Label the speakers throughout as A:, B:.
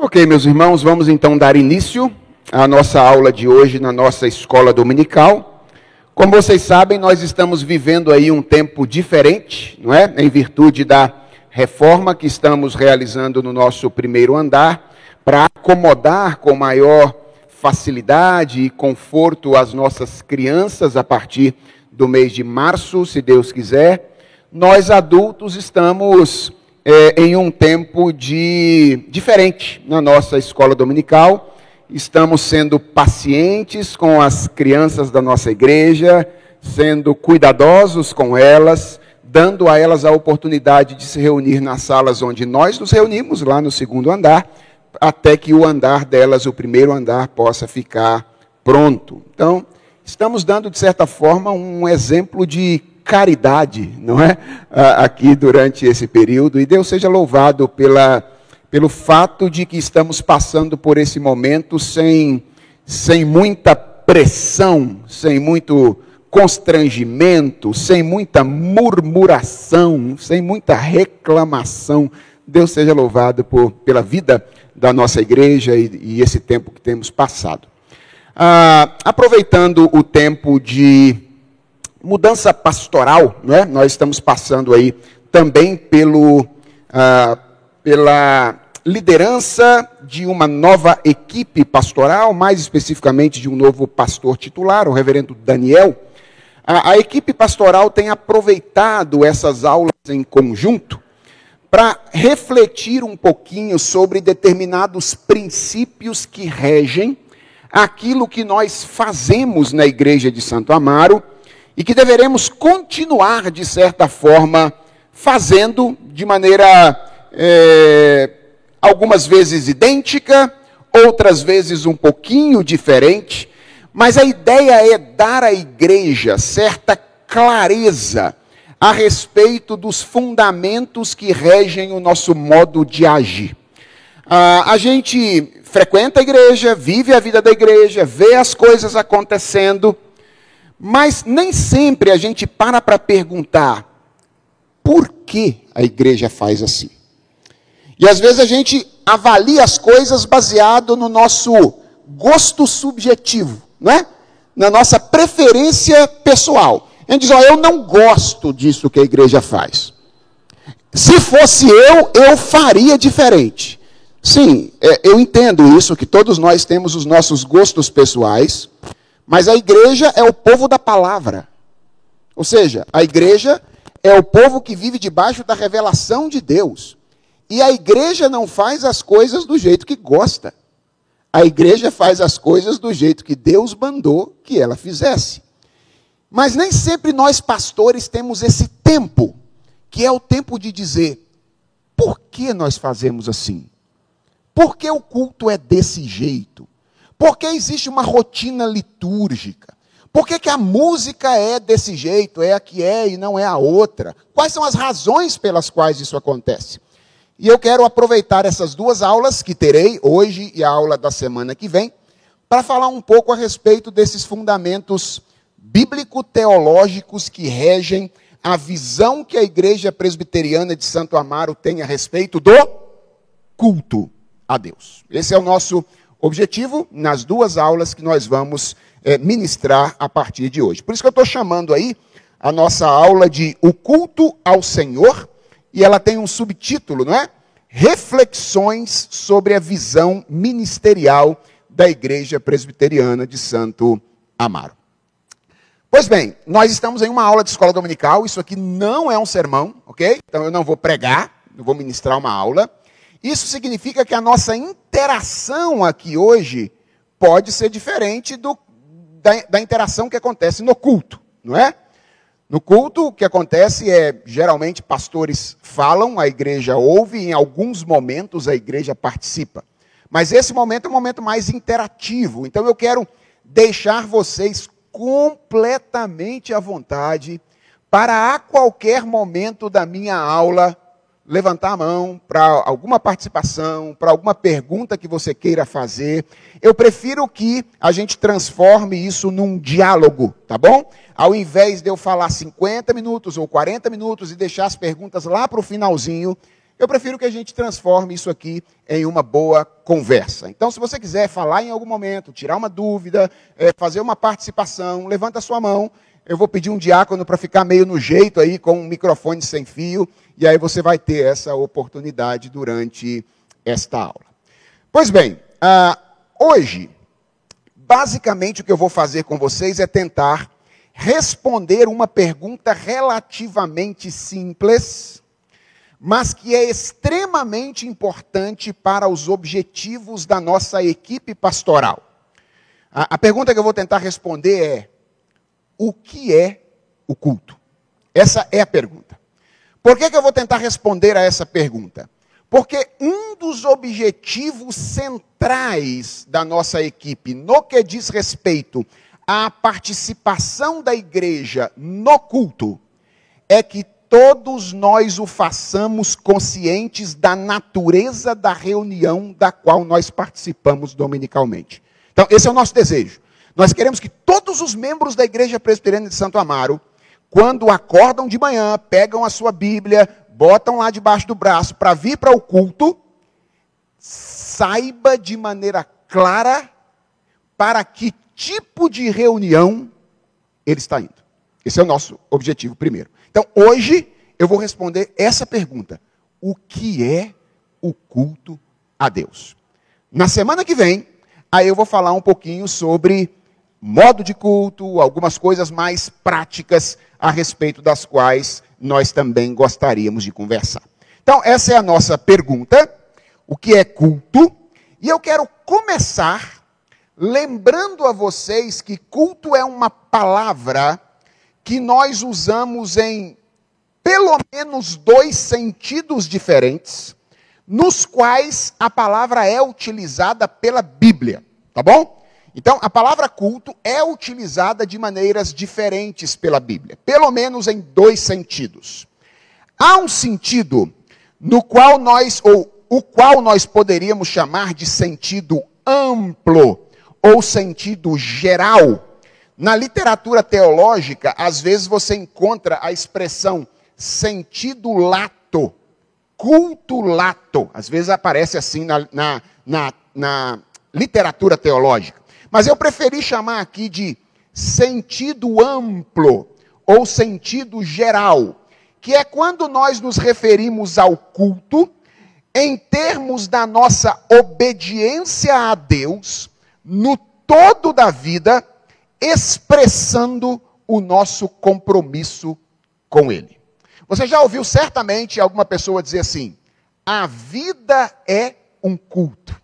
A: Ok, meus irmãos, vamos então dar início à nossa aula de hoje na nossa escola dominical. Como vocês sabem, nós estamos vivendo aí um tempo diferente, não é? Em virtude da reforma que estamos realizando no nosso primeiro andar, para acomodar com maior facilidade e conforto as nossas crianças a partir do mês de março, se Deus quiser. Nós adultos estamos é, em um tempo de diferente na nossa escola dominical. Estamos sendo pacientes com as crianças da nossa igreja, sendo cuidadosos com elas, dando a elas a oportunidade de se reunir nas salas onde nós nos reunimos, lá no segundo andar, até que o andar delas, o primeiro andar, possa ficar pronto. Então, estamos dando, de certa forma, um exemplo de caridade, não é? Aqui durante esse período. E Deus seja louvado pela, pelo fato de que estamos passando por esse momento sem, sem muita pressão, sem muito constrangimento, sem muita murmuração, sem muita reclamação. Deus seja louvado por, pela vida da nossa igreja e, e esse tempo que temos passado. Ah, aproveitando o tempo de mudança pastoral, não é? nós estamos passando aí também pelo, ah, pela liderança de uma nova equipe pastoral, mais especificamente de um novo pastor titular, o reverendo Daniel. A, a equipe pastoral tem aproveitado essas aulas em conjunto para refletir um pouquinho sobre determinados princípios que regem aquilo que nós fazemos na igreja de Santo Amaro e que deveremos continuar, de certa forma, fazendo de maneira é, algumas vezes idêntica, outras vezes um pouquinho diferente, mas a ideia é dar à igreja certa clareza a respeito dos fundamentos que regem o nosso modo de agir. Ah, a gente frequenta a igreja, vive a vida da igreja, vê as coisas acontecendo, mas nem sempre a gente para para perguntar por que a igreja faz assim. E às vezes a gente avalia as coisas baseado no nosso gosto subjetivo, não é? Na nossa preferência pessoal. A gente diz, ó, eu não gosto disso que a igreja faz. Se fosse eu, eu faria diferente. Sim, é, eu entendo isso, que todos nós temos os nossos gostos pessoais, mas a igreja é o povo da palavra. Ou seja, a igreja é o povo que vive debaixo da revelação de Deus. E a igreja não faz as coisas do jeito que gosta. A igreja faz as coisas do jeito que Deus mandou que ela fizesse. Mas nem sempre nós pastores temos esse tempo, que é o tempo de dizer: por que nós fazemos assim? Por que o culto é desse jeito? Por que existe uma rotina litúrgica? Por que, que a música é desse jeito, é a que é e não é a outra? Quais são as razões pelas quais isso acontece? E eu quero aproveitar essas duas aulas que terei hoje e a aula da semana que vem, para falar um pouco a respeito desses fundamentos bíblico-teológicos que regem a visão que a Igreja Presbiteriana de Santo Amaro tem a respeito do culto a Deus. Esse é o nosso objetivo nas duas aulas que nós vamos é, ministrar a partir de hoje. Por isso que eu estou chamando aí a nossa aula de O Culto ao Senhor, e ela tem um subtítulo, não é? Reflexões sobre a visão ministerial da Igreja Presbiteriana de Santo Amaro. Pois bem, nós estamos em uma aula de escola dominical, isso aqui não é um sermão, ok? Então eu não vou pregar, eu vou ministrar uma aula. Isso significa que a nossa interação aqui hoje pode ser diferente do, da, da interação que acontece no culto, não é? No culto, o que acontece é, geralmente, pastores falam, a igreja ouve, e em alguns momentos a igreja participa. Mas esse momento é um momento mais interativo. Então eu quero deixar vocês completamente à vontade para a qualquer momento da minha aula levantar a mão para alguma participação, para alguma pergunta que você queira fazer. Eu prefiro que a gente transforme isso num diálogo, tá bom? Ao invés de eu falar 50 minutos ou 40 minutos e deixar as perguntas lá para o finalzinho, eu prefiro que a gente transforme isso aqui em uma boa conversa. Então, se você quiser falar em algum momento, tirar uma dúvida, é, fazer uma participação, levanta a sua mão. Eu vou pedir um diácono para ficar meio no jeito aí, com um microfone sem fio, e aí você vai ter essa oportunidade durante esta aula. Pois bem, ah, hoje, basicamente o que eu vou fazer com vocês é tentar responder uma pergunta relativamente simples mas que é extremamente importante para os objetivos da nossa equipe pastoral. A, a, pergunta que eu vou tentar responder é: o que é o culto? Essa é a pergunta. Por que, que eu vou tentar responder a essa pergunta? Porque um dos objetivos centrais da nossa equipe, no que diz respeito à participação da igreja no culto, é que todos nós o façamos conscientes da natureza da reunião da qual nós participamos dominicalmente. Então, esse é o nosso desejo. Nós queremos que todos os membros da Igreja Presbiteriana de Santo Amaro, quando acordam de manhã, pegam a sua Bíblia, botam lá debaixo do braço para vir para o culto, saiba de maneira clara para que tipo de reunião ele está indo. Esse é o nosso objetivo primeiro. Então, hoje, eu vou responder essa pergunta: O que é o culto a Deus? Na semana que vem, aí eu vou falar um pouquinho sobre modo de culto, algumas coisas mais práticas a respeito das quais nós também gostaríamos de conversar. Então, essa é a nossa pergunta: o que é culto? E eu quero começar lembrando a vocês que culto é uma palavra que nós usamos em pelo menos dois sentidos diferentes, nos quais a palavra é utilizada pela Bíblia, tá bom? Então, a palavra culto é utilizada de maneiras diferentes pela Bíblia, pelo menos em dois sentidos. Há um sentido no qual nós, ou o qual nós poderíamos chamar de sentido amplo, ou sentido geral, na literatura teológica, às vezes você encontra a expressão sentido lato, culto lato. Às vezes aparece assim na, na, na, na literatura teológica. Mas eu preferi chamar aqui de sentido amplo ou sentido geral, que é quando nós nos referimos ao culto em termos da nossa obediência a Deus no todo da vida expressando o nosso compromisso com Ele. Você já ouviu certamente alguma pessoa dizer assim: a vida é um culto.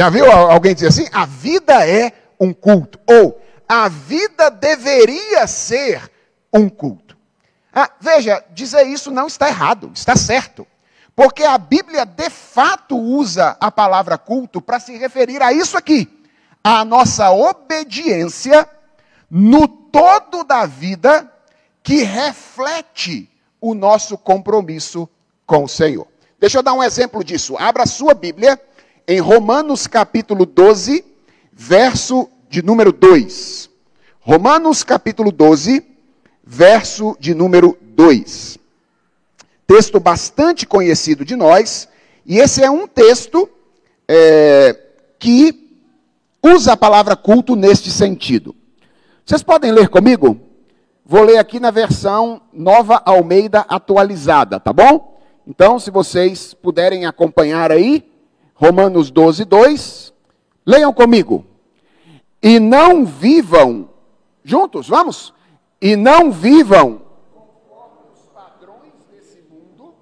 A: Já viu alguém dizer assim? A vida é um culto. Ou a vida deveria ser um culto. Ah, veja, dizer isso não está errado, está certo. Porque a Bíblia de fato usa a palavra culto para se referir a isso aqui a nossa obediência no todo da vida que reflete o nosso compromisso com o Senhor. Deixa eu dar um exemplo disso. Abra sua Bíblia em Romanos capítulo 12, verso de número 2. Romanos capítulo 12, verso de número 2. Texto bastante conhecido de nós, e esse é um texto é, que usa a palavra culto neste sentido. Vocês podem ler comigo? Vou ler aqui na versão Nova Almeida atualizada, tá bom? Então, se vocês puderem acompanhar aí, Romanos 12, 2, leiam comigo. E não vivam, juntos, vamos? E não vivam conforme os padrões desse mundo,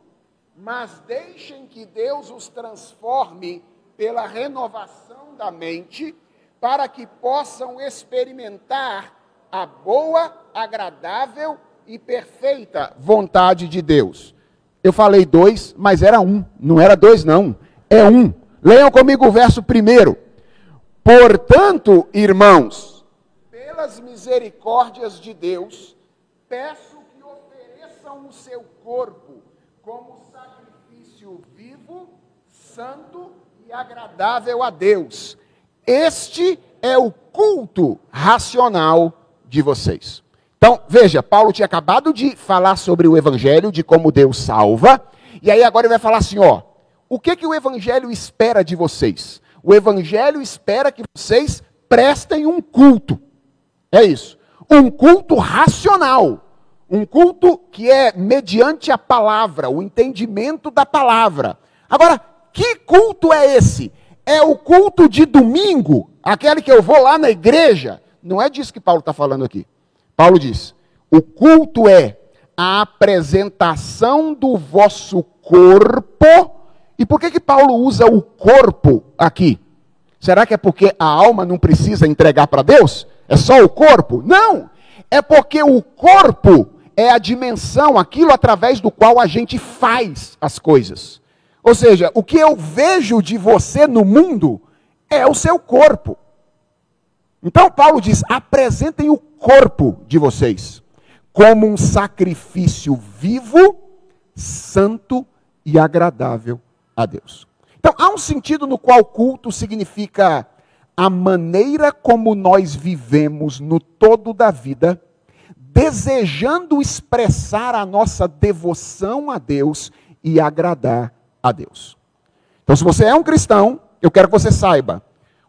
A: mas deixem que Deus os transforme pela renovação da mente para que possam experimentar a boa, agradável e perfeita vontade de Deus. Eu falei dois, mas era um, não era dois, não, é um. Leiam comigo o verso primeiro. Portanto, irmãos, pelas misericórdias de Deus, peço que ofereçam o seu corpo como sacrifício vivo, santo e agradável a Deus este é o culto racional de vocês. Então, veja, Paulo tinha acabado de falar sobre o evangelho, de como Deus salva, E aí agora ele vai falar assim, ó, o que que o evangelho espera de vocês? O evangelho espera que vocês prestem um culto. É isso. Um culto racional. Um culto que é mediante a palavra, o entendimento da palavra. Agora, que culto é esse? É o culto de domingo, aquele que eu vou lá na igreja. Não é disso que Paulo está falando aqui. Paulo diz: o culto é a apresentação do vosso corpo. E por que, que Paulo usa o corpo aqui? Será que é porque a alma não precisa entregar para Deus? É só o corpo? Não! É porque o corpo é a dimensão, aquilo através do qual a gente faz as coisas. Ou seja, o que eu vejo de você no mundo é o seu corpo. Então Paulo diz: apresentem o corpo de vocês como um sacrifício vivo, santo e agradável a Deus. Então há um sentido no qual culto significa a maneira como nós vivemos no todo da vida, desejando expressar a nossa devoção a Deus e agradar a Deus. Então, se você é um cristão, eu quero que você saiba: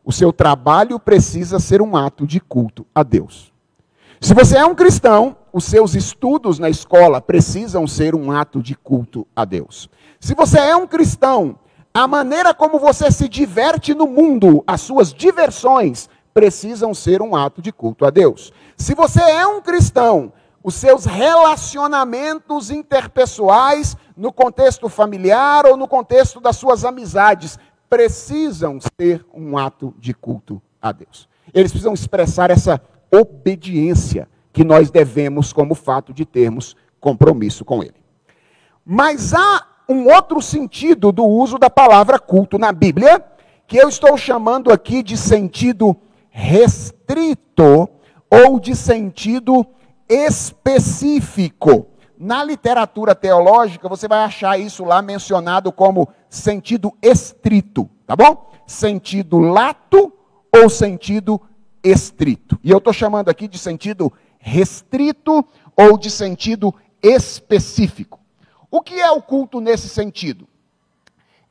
A: o seu trabalho precisa ser um ato de culto a Deus. Se você é um cristão, os seus estudos na escola precisam ser um ato de culto a Deus. Se você é um cristão, a maneira como você se diverte no mundo, as suas diversões, precisam ser um ato de culto a Deus. Se você é um cristão, os seus relacionamentos interpessoais, no contexto familiar ou no contexto das suas amizades, precisam ser um ato de culto a Deus. Eles precisam expressar essa obediência que nós devemos como fato de termos compromisso com Ele. Mas há um outro sentido do uso da palavra culto na Bíblia, que eu estou chamando aqui de sentido restrito ou de sentido específico. Na literatura teológica, você vai achar isso lá mencionado como sentido estrito, tá bom? Sentido lato ou sentido estrito. E eu estou chamando aqui de sentido restrito ou de sentido específico. O que é o culto nesse sentido?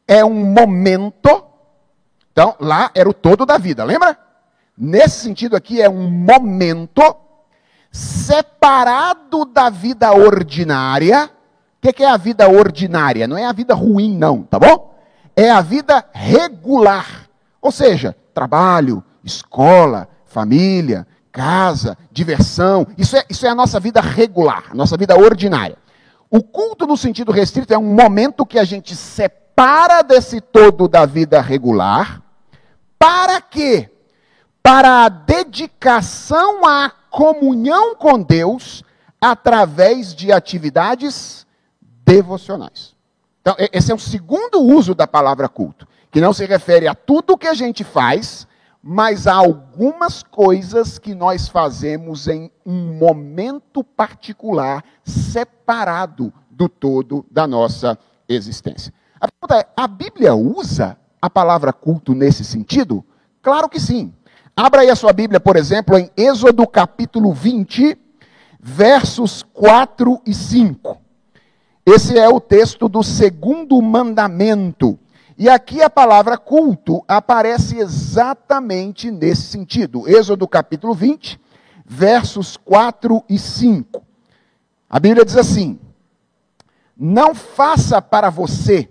A: É um momento. Então, lá era o todo da vida, lembra? Nesse sentido aqui, é um momento separado da vida ordinária. O que é a vida ordinária? Não é a vida ruim, não, tá bom? É a vida regular. Ou seja, trabalho, escola, família, casa, diversão. Isso é, isso é a nossa vida regular, a nossa vida ordinária. O culto, no sentido restrito, é um momento que a gente separa desse todo da vida regular. Para quê? Para a dedicação à comunhão com Deus através de atividades devocionais. Então, esse é o segundo uso da palavra culto, que não se refere a tudo que a gente faz, mas há algumas coisas que nós fazemos em um momento particular, separado do todo da nossa existência. A pergunta é: a Bíblia usa a palavra culto nesse sentido? Claro que sim. Abra aí a sua Bíblia, por exemplo, em Êxodo capítulo 20, versos 4 e 5. Esse é o texto do segundo mandamento. E aqui a palavra culto aparece exatamente nesse sentido. Êxodo capítulo 20, versos 4 e 5. A Bíblia diz assim: Não faça para você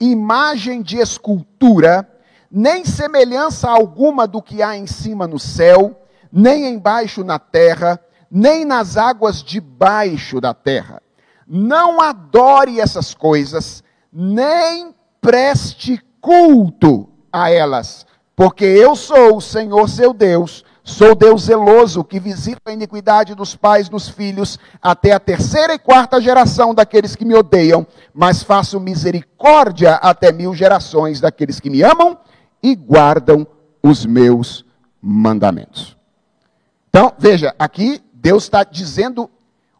A: imagem de escultura nem semelhança alguma do que há em cima no céu, nem embaixo na terra, nem nas águas debaixo da terra. Não adore essas coisas, nem preste culto a elas, porque eu sou o Senhor seu Deus, sou Deus zeloso que visita a iniquidade dos pais nos filhos até a terceira e quarta geração daqueles que me odeiam, mas faço misericórdia até mil gerações daqueles que me amam e guardam os meus mandamentos. Então, veja, aqui Deus está dizendo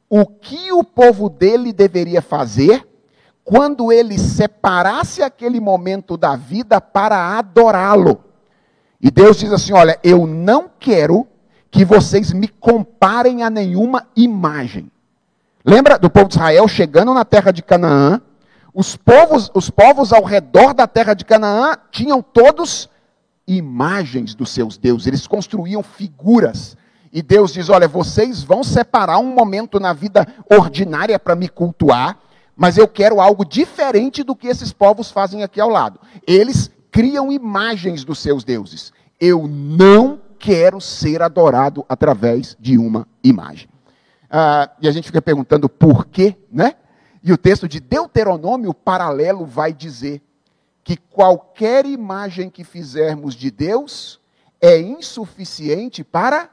A: o que o povo dele deveria fazer quando ele separasse aquele momento da vida para adorá-lo. E Deus diz assim: Olha, eu não quero que vocês me comparem a nenhuma imagem. Lembra do povo de Israel chegando na terra de Canaã? Os povos, os povos ao redor da terra de Canaã tinham todos imagens dos seus deuses, eles construíam figuras. E Deus diz: Olha, vocês vão separar um momento na vida ordinária para me cultuar, mas eu quero algo diferente do que esses povos fazem aqui ao lado. Eles criam imagens dos seus deuses. Eu não quero ser adorado através de uma imagem. Ah, e a gente fica perguntando por quê, né? E o texto de Deuteronômio paralelo vai dizer que qualquer imagem que fizermos de Deus é insuficiente para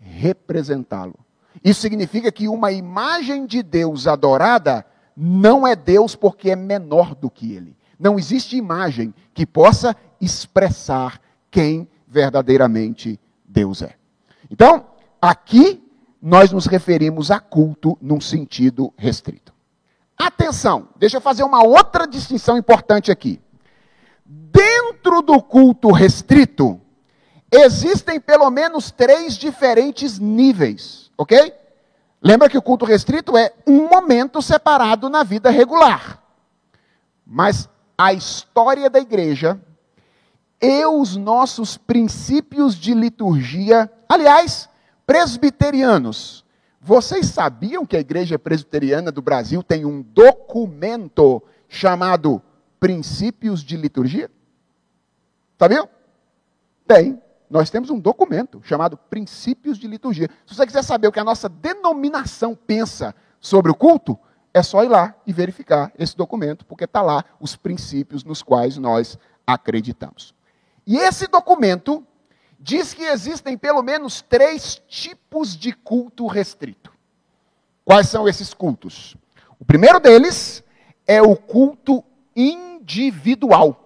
A: representá-lo. Isso significa que uma imagem de Deus adorada não é Deus porque é menor do que ele. Não existe imagem que possa expressar quem verdadeiramente Deus é. Então, aqui nós nos referimos a culto num sentido restrito. Atenção, deixa eu fazer uma outra distinção importante aqui. Dentro do culto restrito, existem pelo menos três diferentes níveis, ok? Lembra que o culto restrito é um momento separado na vida regular. Mas a história da igreja e os nossos princípios de liturgia, aliás, presbiterianos. Vocês sabiam que a igreja presbiteriana do Brasil tem um documento chamado princípios de liturgia? Sabiam? Tem. Nós temos um documento chamado Princípios de Liturgia. Se você quiser saber o que a nossa denominação pensa sobre o culto, é só ir lá e verificar esse documento, porque está lá os princípios nos quais nós acreditamos. E esse documento diz que existem pelo menos três tipos de culto restrito. Quais são esses cultos? O primeiro deles é o culto individual.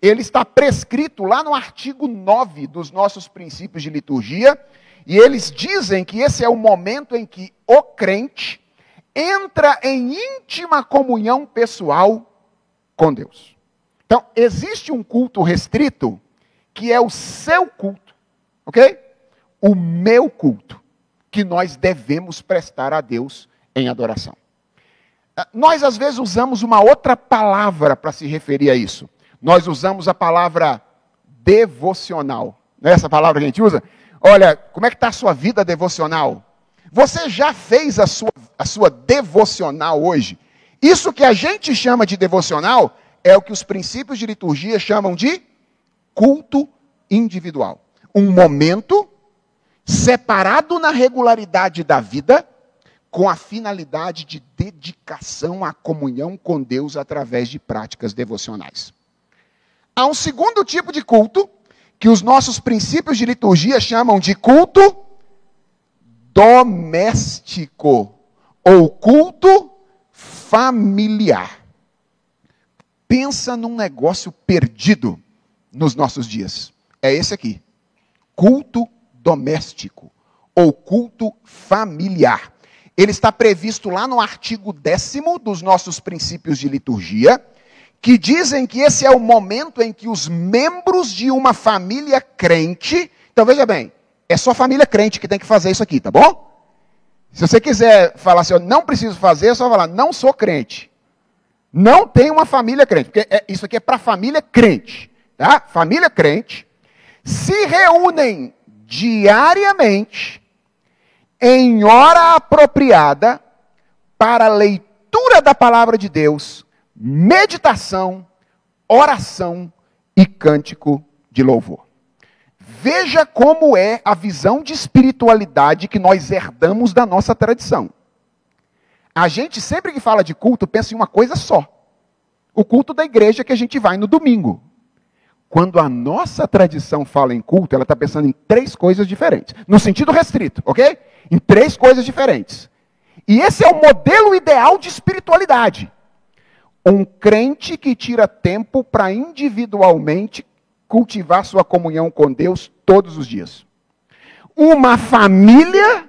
A: Ele está prescrito lá no artigo 9 dos nossos princípios de liturgia, e eles dizem que esse é o momento em que o crente entra em íntima comunhão pessoal com Deus. Então, existe um culto restrito que é o seu culto, ok? O meu culto, que nós devemos prestar a Deus em adoração. Ah, nós, às vezes, usamos uma outra palavra para se referir a isso. Nós usamos a palavra devocional. Não é essa palavra que a gente usa? Olha, como é que está a sua vida devocional? Você já fez a sua, a sua devocional hoje? Isso que a gente chama de devocional é o que os princípios de liturgia chamam de culto individual. Um momento separado na regularidade da vida com a finalidade de dedicação à comunhão com Deus através de práticas devocionais. Há um segundo tipo de culto, que os nossos princípios de liturgia chamam de culto doméstico, ou culto familiar. Pensa num negócio perdido nos nossos dias. É esse aqui: culto doméstico, ou culto familiar. Ele está previsto lá no artigo décimo dos nossos princípios de liturgia, que dizem que esse é o momento em que os membros de uma família crente. Então veja bem, é só família crente que tem que fazer isso aqui, tá bom? Se você quiser falar assim, eu não preciso fazer, é só falar, não sou crente. Não tem uma família crente, porque é, isso aqui é para família crente, tá? Família crente se reúnem diariamente em hora apropriada para leitura da palavra de Deus, meditação, oração e cântico de louvor. Veja como é a visão de espiritualidade que nós herdamos da nossa tradição. A gente sempre que fala de culto pensa em uma coisa só: o culto da igreja que a gente vai no domingo. Quando a nossa tradição fala em culto, ela está pensando em três coisas diferentes. No sentido restrito, ok? Em três coisas diferentes. E esse é o modelo ideal de espiritualidade. Um crente que tira tempo para individualmente cultivar sua comunhão com Deus todos os dias. Uma família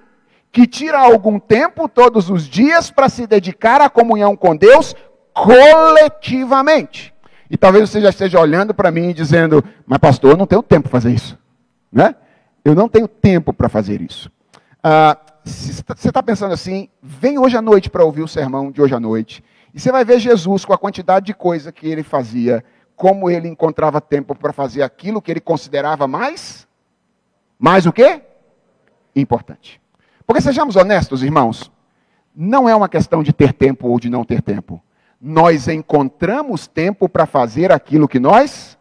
A: que tira algum tempo todos os dias para se dedicar à comunhão com Deus coletivamente. E talvez você já esteja olhando para mim e dizendo, mas pastor, eu não tenho tempo para fazer isso. Né? Eu não tenho tempo para fazer isso. Ah, se você está pensando assim, vem hoje à noite para ouvir o sermão de hoje à noite. E você vai ver Jesus com a quantidade de coisa que ele fazia, como ele encontrava tempo para fazer aquilo que ele considerava mais mais o quê? Importante. Porque sejamos honestos, irmãos, não é uma questão de ter tempo ou de não ter tempo. Nós encontramos tempo para fazer aquilo que nós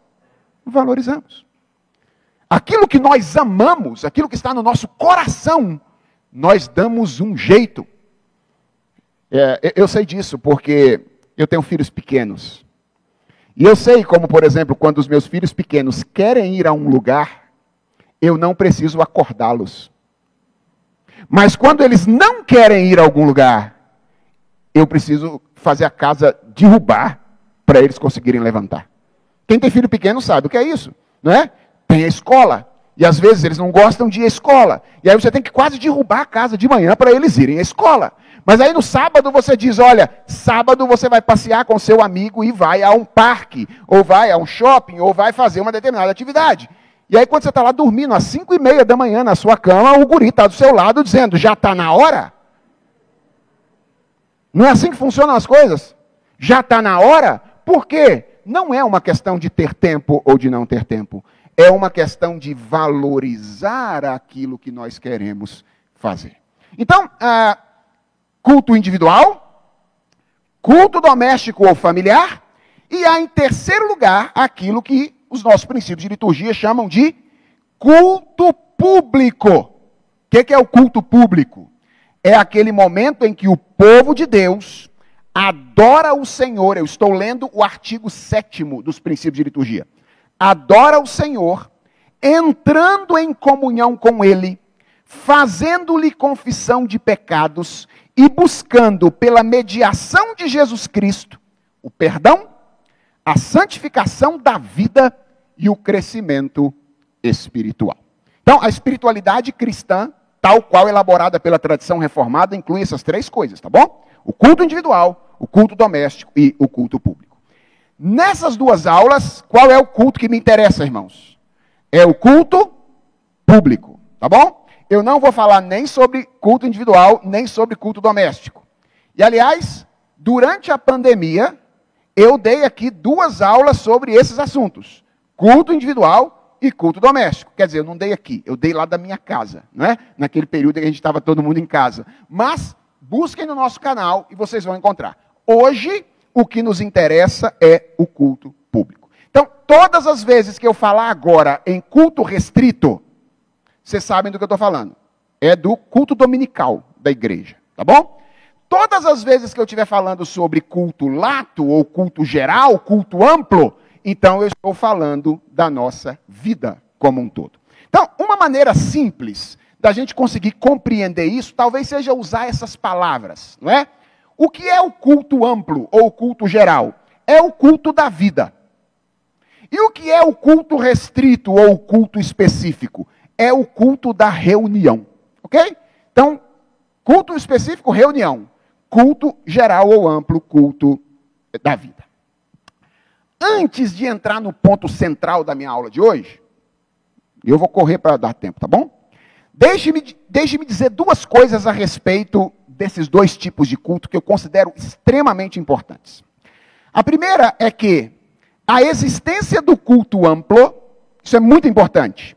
A: valorizamos. Aquilo que nós amamos, aquilo que está no nosso coração, nós damos um jeito. É, eu sei disso porque eu tenho filhos pequenos. E eu sei como, por exemplo, quando os meus filhos pequenos querem ir a um lugar, eu não preciso acordá-los. Mas quando eles não querem ir a algum lugar, eu preciso fazer a casa derrubar para eles conseguirem levantar. Quem tem filho pequeno sabe o que é isso, não é? Tem a escola. E às vezes eles não gostam de ir à escola. E aí você tem que quase derrubar a casa de manhã para eles irem à escola. Mas aí no sábado você diz: olha, sábado você vai passear com seu amigo e vai a um parque, ou vai a um shopping, ou vai fazer uma determinada atividade. E aí, quando você está lá dormindo, às 5 e meia da manhã na sua cama, o guri está do seu lado dizendo: já está na hora? Não é assim que funcionam as coisas? Já está na hora? Por quê? Não é uma questão de ter tempo ou de não ter tempo. É uma questão de valorizar aquilo que nós queremos fazer. Então, ah, culto individual, culto doméstico ou familiar, e há em terceiro lugar aquilo que os nossos princípios de liturgia chamam de culto público. O que, que é o culto público? É aquele momento em que o povo de Deus adora o Senhor. Eu estou lendo o artigo 7 dos princípios de liturgia. Adora o Senhor, entrando em comunhão com Ele, fazendo-lhe confissão de pecados e buscando, pela mediação de Jesus Cristo, o perdão a santificação da vida e o crescimento espiritual. Então, a espiritualidade cristã, tal qual elaborada pela tradição reformada, inclui essas três coisas, tá bom? O culto individual, o culto doméstico e o culto público. Nessas duas aulas, qual é o culto que me interessa, irmãos? É o culto público, tá bom? Eu não vou falar nem sobre culto individual, nem sobre culto doméstico. E aliás, durante a pandemia, eu dei aqui duas aulas sobre esses assuntos: culto individual e culto doméstico. Quer dizer, eu não dei aqui, eu dei lá da minha casa, não é? Naquele período em que a gente estava todo mundo em casa. Mas busquem no nosso canal e vocês vão encontrar. Hoje, o que nos interessa é o culto público. Então, todas as vezes que eu falar agora em culto restrito, vocês sabem do que eu estou falando. É do culto dominical da igreja, tá bom? Todas as vezes que eu estiver falando sobre culto lato, ou culto geral, culto amplo, então eu estou falando da nossa vida como um todo. Então, uma maneira simples da gente conseguir compreender isso, talvez seja usar essas palavras, não é? O que é o culto amplo ou o culto geral? É o culto da vida. E o que é o culto restrito ou o culto específico? É o culto da reunião. Ok? Então, culto específico, reunião culto geral ou amplo, culto da vida. Antes de entrar no ponto central da minha aula de hoje, eu vou correr para dar tempo, tá bom? Deixe-me deixe dizer duas coisas a respeito desses dois tipos de culto que eu considero extremamente importantes. A primeira é que a existência do culto amplo, isso é muito importante,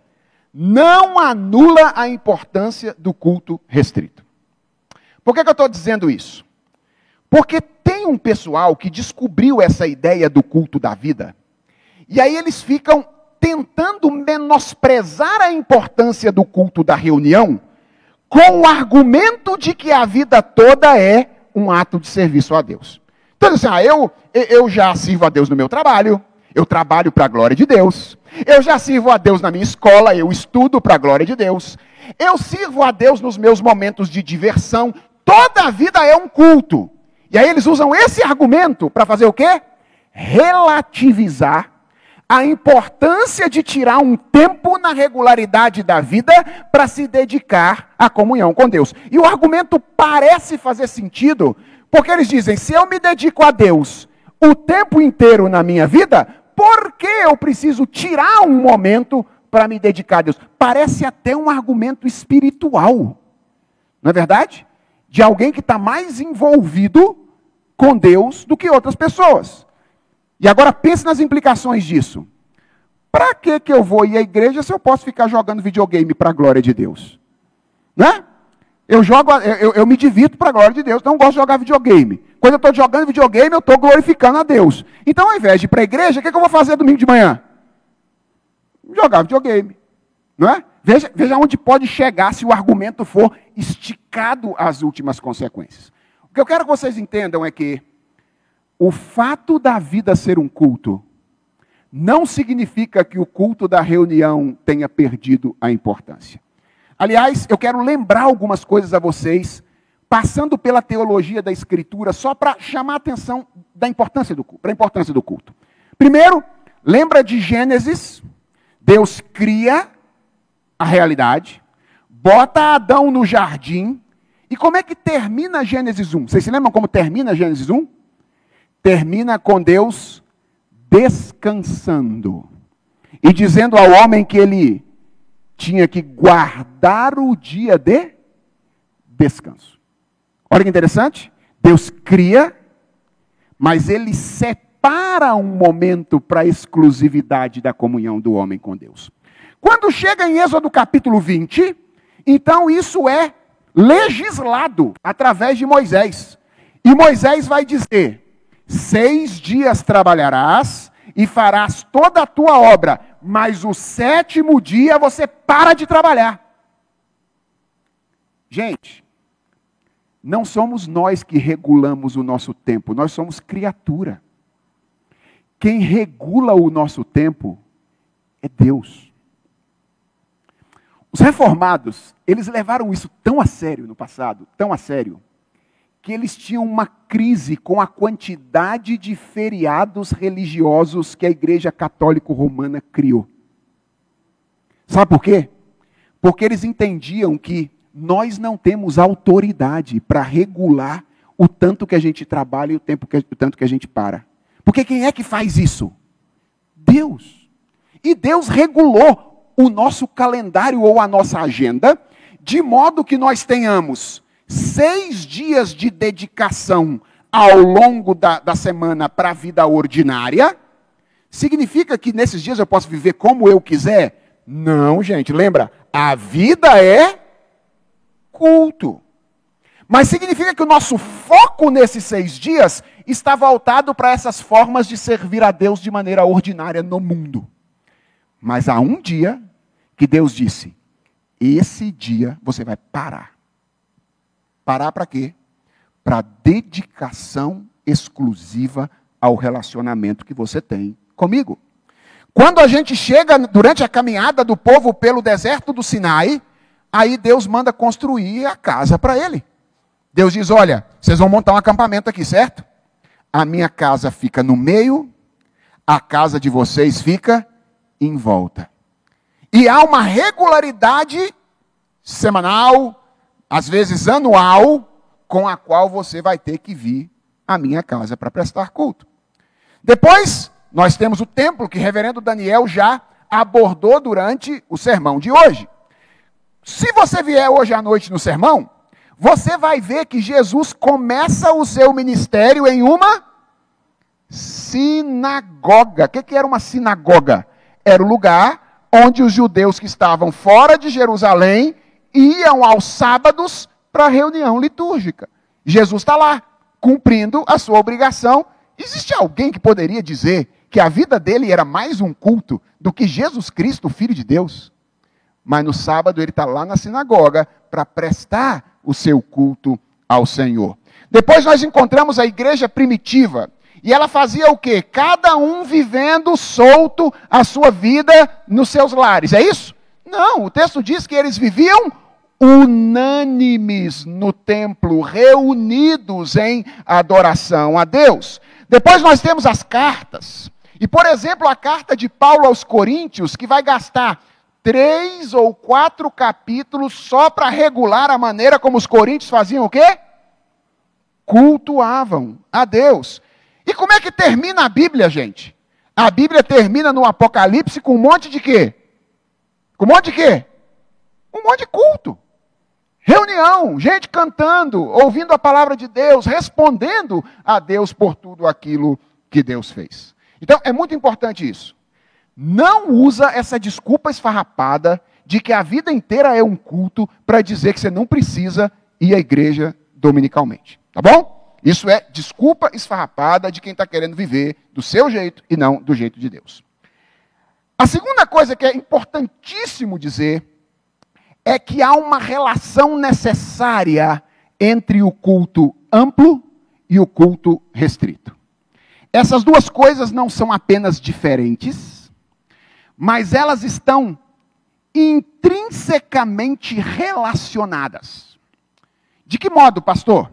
A: não anula a importância do culto restrito. Por que, que eu estou dizendo isso? Porque tem um pessoal que descobriu essa ideia do culto da vida, e aí eles ficam tentando menosprezar a importância do culto da reunião, com o argumento de que a vida toda é um ato de serviço a Deus. Então, assim, ah, eu, eu já sirvo a Deus no meu trabalho, eu trabalho para a glória de Deus, eu já sirvo a Deus na minha escola, eu estudo para a glória de Deus, eu sirvo a Deus nos meus momentos de diversão, Toda a vida é um culto. E aí eles usam esse argumento para fazer o quê? Relativizar a importância de tirar um tempo na regularidade da vida para se dedicar à comunhão com Deus. E o argumento parece fazer sentido, porque eles dizem: se eu me dedico a Deus o tempo inteiro na minha vida, por que eu preciso tirar um momento para me dedicar a Deus? Parece até um argumento espiritual, não é verdade? de alguém que está mais envolvido com Deus do que outras pessoas. E agora pense nas implicações disso. Para que, que eu vou ir à igreja se eu posso ficar jogando videogame para a glória de Deus? Né? Eu jogo, eu, eu me divirto para a glória de Deus, não gosto de jogar videogame. Quando eu estou jogando videogame, eu estou glorificando a Deus. Então, ao invés de ir para a igreja, o que, que eu vou fazer domingo de manhã? Jogar videogame. Não é? Veja, veja onde pode chegar se o argumento for esticado às últimas consequências. O que eu quero que vocês entendam é que o fato da vida ser um culto não significa que o culto da reunião tenha perdido a importância. Aliás, eu quero lembrar algumas coisas a vocês, passando pela teologia da Escritura, só para chamar a atenção da importância do para a importância do culto. Primeiro, lembra de Gênesis? Deus cria a realidade, bota Adão no jardim, e como é que termina Gênesis 1? Vocês se lembram como termina Gênesis 1? termina com Deus descansando e dizendo ao homem que ele tinha que guardar o dia de descanso. Olha que interessante. Deus cria, mas ele separa um momento para a exclusividade da comunhão do homem com Deus. Quando chega em Êxodo capítulo 20, então isso é legislado através de Moisés. E Moisés vai dizer: Seis dias trabalharás e farás toda a tua obra, mas o sétimo dia você para de trabalhar. Gente, não somos nós que regulamos o nosso tempo, nós somos criatura. Quem regula o nosso tempo é Deus. Os reformados, eles levaram isso tão a sério no passado, tão a sério, que eles tinham uma crise com a quantidade de feriados religiosos que a Igreja Católica Romana criou. Sabe por quê? Porque eles entendiam que nós não temos autoridade para regular o tanto que a gente trabalha e o, tempo que, o tanto que a gente para. Porque quem é que faz isso? Deus. E Deus regulou o nosso calendário ou a nossa agenda, de modo que nós tenhamos seis dias de dedicação ao longo da, da semana para a vida ordinária, significa que nesses dias eu posso viver como eu quiser? Não, gente, lembra? A vida é culto. Mas significa que o nosso foco nesses seis dias está voltado para essas formas de servir a Deus de maneira ordinária no mundo. Mas há um dia que Deus disse: esse dia você vai parar. Parar para quê? Para dedicação exclusiva ao relacionamento que você tem comigo. Quando a gente chega durante a caminhada do povo pelo deserto do Sinai, aí Deus manda construir a casa para ele. Deus diz: Olha, vocês vão montar um acampamento aqui, certo? A minha casa fica no meio, a casa de vocês fica em volta. E há uma regularidade semanal, às vezes anual, com a qual você vai ter que vir à minha casa para prestar culto. Depois, nós temos o templo que o reverendo Daniel já abordou durante o sermão de hoje. Se você vier hoje à noite no sermão, você vai ver que Jesus começa o seu ministério em uma sinagoga. O que, era uma sinagoga? Era o lugar onde os judeus que estavam fora de Jerusalém iam aos sábados para a reunião litúrgica. Jesus está lá, cumprindo a sua obrigação. Existe alguém que poderia dizer que a vida dele era mais um culto do que Jesus Cristo, Filho de Deus? Mas no sábado ele está lá na sinagoga para prestar o seu culto ao Senhor. Depois nós encontramos a igreja primitiva. E ela fazia o quê? Cada um vivendo solto a sua vida nos seus lares. É isso? Não, o texto diz que eles viviam unânimes no templo, reunidos em adoração a Deus. Depois nós temos as cartas. E, por exemplo, a carta de Paulo aos Coríntios, que vai gastar três ou quatro capítulos só para regular a maneira como os coríntios faziam o quê? Cultuavam a Deus. E como é que termina a Bíblia, gente? A Bíblia termina no Apocalipse com um monte de quê? Com um monte de quê? Um monte de culto. Reunião, gente cantando, ouvindo a palavra de Deus, respondendo a Deus por tudo aquilo que Deus fez. Então é muito importante isso. Não usa essa desculpa esfarrapada de que a vida inteira é um culto para dizer que você não precisa ir à igreja dominicalmente. Tá bom? Isso é desculpa esfarrapada de quem está querendo viver do seu jeito e não do jeito de Deus. A segunda coisa que é importantíssimo dizer é que há uma relação necessária entre o culto amplo e o culto restrito. Essas duas coisas não são apenas diferentes, mas elas estão intrinsecamente relacionadas. De que modo, pastor?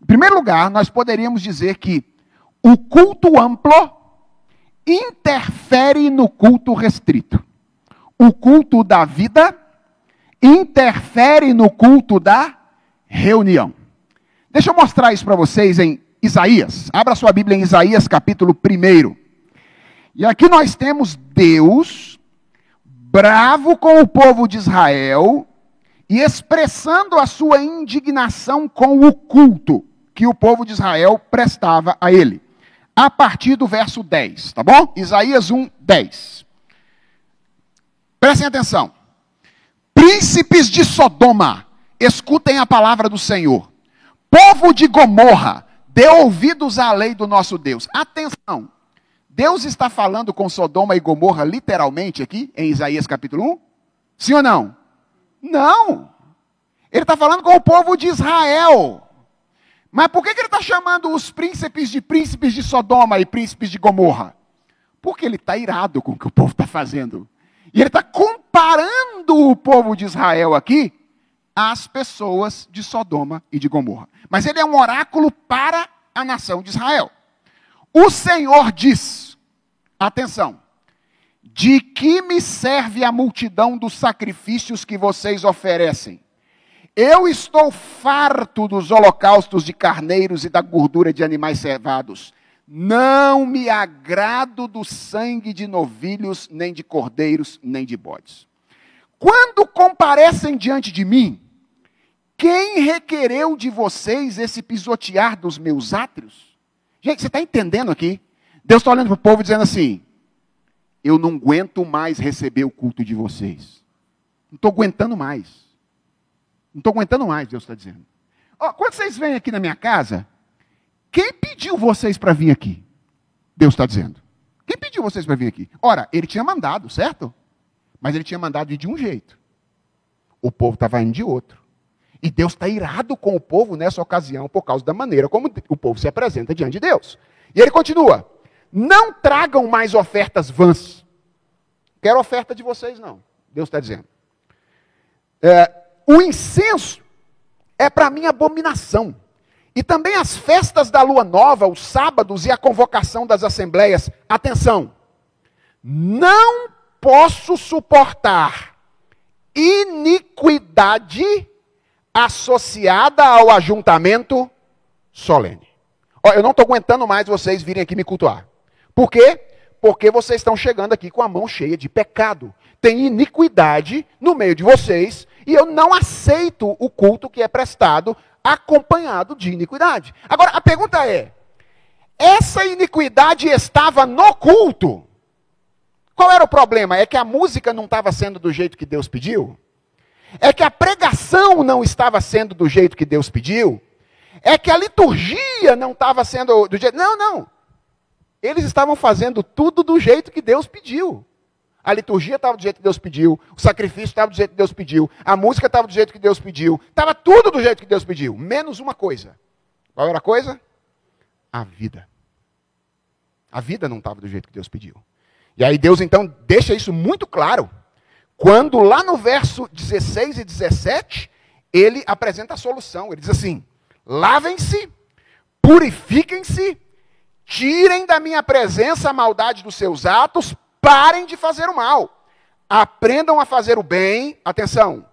A: Em primeiro lugar, nós poderíamos dizer que o culto amplo interfere no culto restrito. O culto da vida interfere no culto da reunião. Deixa eu mostrar isso para vocês em Isaías. Abra sua Bíblia em Isaías, capítulo 1. E aqui nós temos Deus bravo com o povo de Israel e expressando a sua indignação com o culto que o povo de Israel prestava a ele. A partir do verso 10, tá bom? Isaías 1, 10. Prestem atenção. Príncipes de Sodoma, escutem a palavra do Senhor. Povo de Gomorra, dê ouvidos à lei do nosso Deus. Atenção. Deus está falando com Sodoma e Gomorra literalmente aqui, em Isaías capítulo 1? Sim ou não? Não. Ele está falando com o povo de Israel. Mas por que, que ele está chamando os príncipes de príncipes de Sodoma e príncipes de Gomorra? Porque ele está irado com o que o povo está fazendo. E ele está comparando o povo de Israel aqui às pessoas de Sodoma e de Gomorra. Mas ele é um oráculo para a nação de Israel. O Senhor diz: atenção, de que me serve a multidão dos sacrifícios que vocês oferecem? Eu estou farto dos holocaustos de carneiros e da gordura de animais cevados. Não me agrado do sangue de novilhos, nem de cordeiros, nem de bodes. Quando comparecem diante de mim, quem requereu de vocês esse pisotear dos meus átrios? Gente, você está entendendo aqui? Deus está olhando para o povo dizendo assim: Eu não aguento mais receber o culto de vocês. Não estou aguentando mais. Não estou aguentando mais, Deus está dizendo. Oh, quando vocês vêm aqui na minha casa, quem pediu vocês para vir aqui? Deus está dizendo. Quem pediu vocês para vir aqui? Ora, ele tinha mandado, certo? Mas ele tinha mandado ir de um jeito. O povo estava indo de outro. E Deus está irado com o povo nessa ocasião por causa da maneira como o povo se apresenta diante de Deus. E ele continua: Não tragam mais ofertas vãs. Quero oferta de vocês, não. Deus está dizendo. É, o incenso é para mim abominação. E também as festas da lua nova, os sábados e a convocação das assembleias. Atenção! Não posso suportar iniquidade associada ao ajuntamento solene. Ó, eu não estou aguentando mais vocês virem aqui me cultuar. Por quê? Porque vocês estão chegando aqui com a mão cheia de pecado. Tem iniquidade no meio de vocês e eu não aceito o culto que é prestado acompanhado de iniquidade. Agora, a pergunta é: essa iniquidade estava no culto? Qual era o problema? É que a música não estava sendo do jeito que Deus pediu? É que a pregação não estava sendo do jeito que Deus pediu? É que a liturgia não estava sendo do jeito. Não, não. Eles estavam fazendo tudo do jeito que Deus pediu. A liturgia estava do jeito que Deus pediu, o sacrifício estava do jeito que Deus pediu, a música estava do jeito que Deus pediu, estava tudo do jeito que Deus pediu, menos uma coisa. Qual era a coisa? A vida. A vida não estava do jeito que Deus pediu. E aí Deus então deixa isso muito claro, quando lá no verso 16 e 17, ele apresenta a solução. Ele diz assim: lavem-se, purifiquem-se, tirem da minha presença a maldade dos seus atos, Parem de fazer o mal. Aprendam a fazer o bem. Atenção.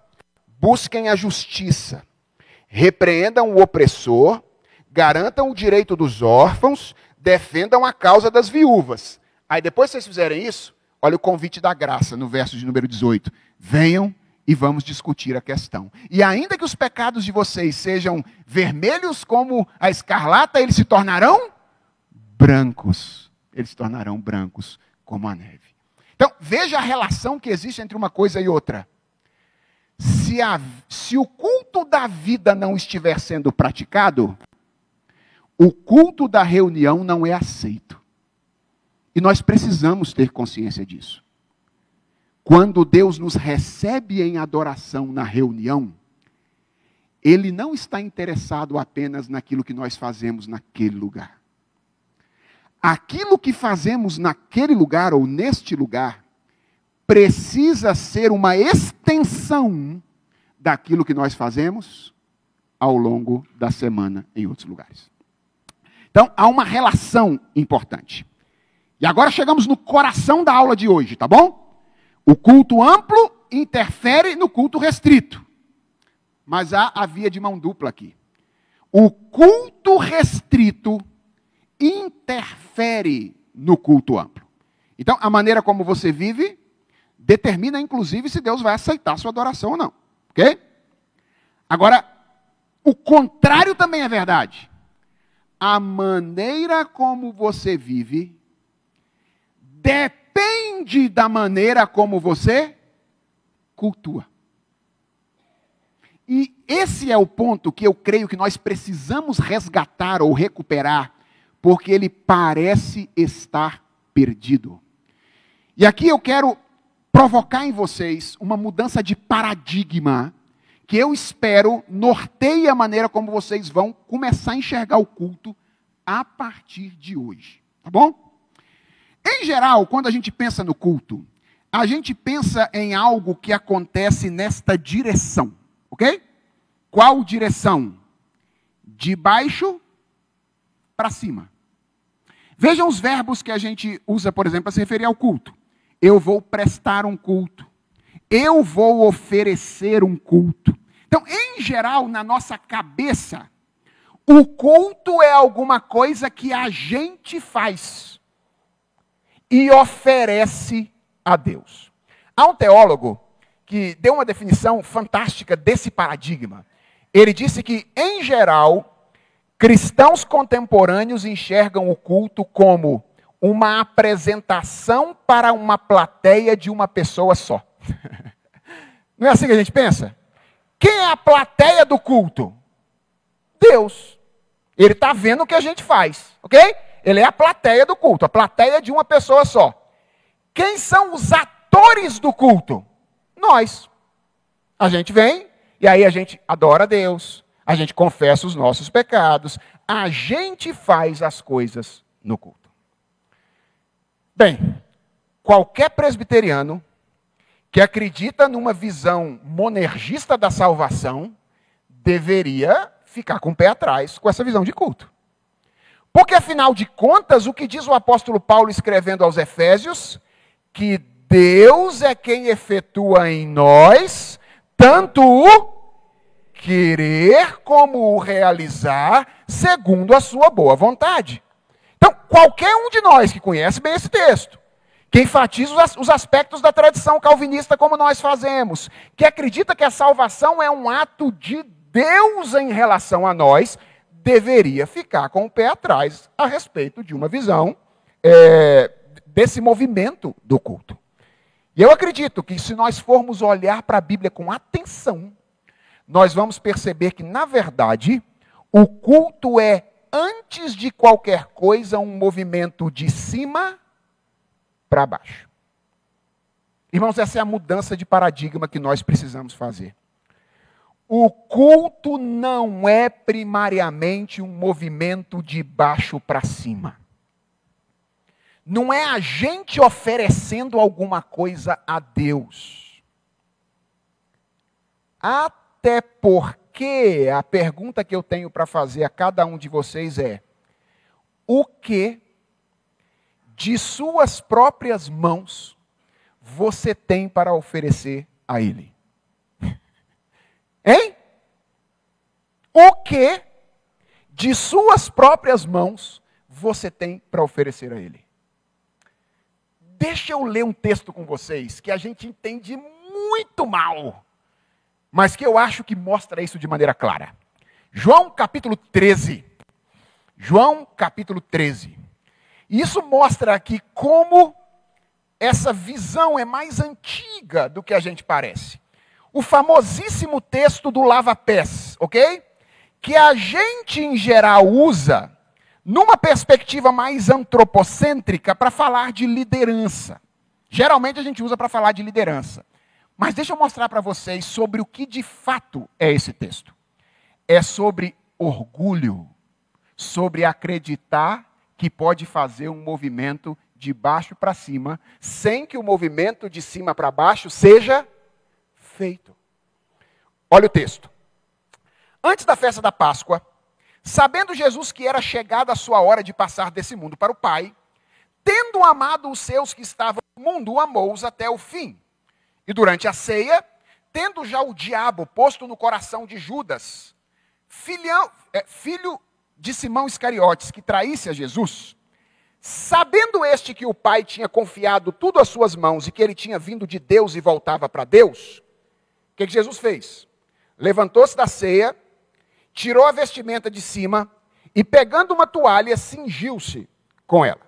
A: Busquem a justiça. Repreendam o opressor. Garantam o direito dos órfãos. Defendam a causa das viúvas. Aí depois vocês fizerem isso, olha o convite da graça no verso de número 18. Venham e vamos discutir a questão. E ainda que os pecados de vocês sejam vermelhos como a escarlata, eles se tornarão brancos. Eles se tornarão brancos como a neve. Então, veja a relação que existe entre uma coisa e outra. Se, a, se o culto da vida não estiver sendo praticado, o culto da reunião não é aceito. E nós precisamos ter consciência disso. Quando Deus nos recebe em adoração na reunião, Ele não está interessado apenas naquilo que nós fazemos naquele lugar. Aquilo que fazemos naquele lugar ou neste lugar precisa ser uma extensão daquilo que nós fazemos ao longo da semana em outros lugares. Então, há uma relação importante. E agora chegamos no coração da aula de hoje, tá bom? O culto amplo interfere no culto restrito. Mas há a via de mão dupla aqui. O culto restrito interfere no culto amplo. Então, a maneira como você vive determina, inclusive, se Deus vai aceitar sua adoração ou não. Ok? Agora, o contrário também é verdade a maneira como você vive depende da maneira como você cultua. E esse é o ponto que eu creio que nós precisamos resgatar ou recuperar, porque ele parece estar perdido. E aqui eu quero provocar em vocês uma mudança de paradigma que eu espero norteie a maneira como vocês vão começar a enxergar o culto a partir de hoje. Tá bom? Em geral, quando a gente pensa no culto, a gente pensa em algo que acontece nesta direção, ok? Qual direção? De baixo para cima. Vejam os verbos que a gente usa, por exemplo, para se referir ao culto. Eu vou prestar um culto eu vou oferecer um culto. Então, em geral, na nossa cabeça, o culto é alguma coisa que a gente faz e oferece a Deus. Há um teólogo que deu uma definição fantástica desse paradigma. Ele disse que, em geral, cristãos contemporâneos enxergam o culto como uma apresentação para uma plateia de uma pessoa só. Não é assim que a gente pensa? Quem é a plateia do culto? Deus. Ele está vendo o que a gente faz, ok? Ele é a plateia do culto, a plateia de uma pessoa só. Quem são os atores do culto? Nós. A gente vem e aí a gente adora a Deus, a gente confessa os nossos pecados, a gente faz as coisas no culto. Bem, qualquer presbiteriano que acredita numa visão monergista da salvação, deveria ficar com o pé atrás com essa visão de culto. Porque, afinal de contas, o que diz o apóstolo Paulo escrevendo aos Efésios? Que Deus é quem efetua em nós tanto o querer como o realizar, segundo a sua boa vontade. Então, qualquer um de nós que conhece bem esse texto, que enfatiza os aspectos da tradição calvinista, como nós fazemos, que acredita que a salvação é um ato de Deus em relação a nós, deveria ficar com o pé atrás a respeito de uma visão é, desse movimento do culto. E eu acredito que se nós formos olhar para a Bíblia com atenção, nós vamos perceber que, na verdade, o culto é, antes de qualquer coisa, um movimento de cima para baixo. Irmãos, essa é a mudança de paradigma que nós precisamos fazer. O culto não é primariamente um movimento de baixo para cima. Não é a gente oferecendo alguma coisa a Deus. Até porque a pergunta que eu tenho para fazer a cada um de vocês é: o que de suas próprias mãos você tem para oferecer a Ele? Hein? O que de suas próprias mãos você tem para oferecer a Ele? Deixa eu ler um texto com vocês que a gente entende muito mal mas que eu acho que mostra isso de maneira clara. João capítulo 13. João capítulo 13. E isso mostra aqui como essa visão é mais antiga do que a gente parece. O famosíssimo texto do lava-pés, ok? Que a gente em geral usa numa perspectiva mais antropocêntrica para falar de liderança. Geralmente a gente usa para falar de liderança. Mas deixa eu mostrar para vocês sobre o que de fato é esse texto. É sobre orgulho, sobre acreditar que pode fazer um movimento de baixo para cima, sem que o movimento de cima para baixo seja feito. Olha o texto. Antes da festa da Páscoa, sabendo Jesus que era chegada a sua hora de passar desse mundo para o Pai, tendo amado os seus que estavam no mundo, amou-os até o fim. E durante a ceia, tendo já o diabo posto no coração de Judas, filhão, é, filho de Simão Iscariotes, que traísse a Jesus, sabendo este que o Pai tinha confiado tudo às suas mãos e que ele tinha vindo de Deus e voltava para Deus, o que, que Jesus fez? Levantou-se da ceia, tirou a vestimenta de cima e, pegando uma toalha, cingiu-se com ela.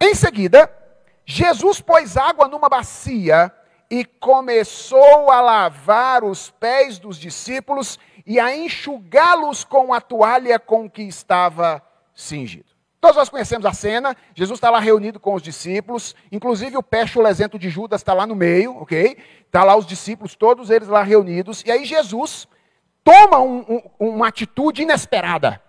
A: Em seguida, Jesus pôs água numa bacia e começou a lavar os pés dos discípulos e a enxugá-los com a toalha com que estava cingido. Todos nós conhecemos a cena, Jesus está lá reunido com os discípulos, inclusive o pé chulezento de Judas está lá no meio, ok? Está lá os discípulos, todos eles lá reunidos, e aí Jesus toma um, um, uma atitude inesperada.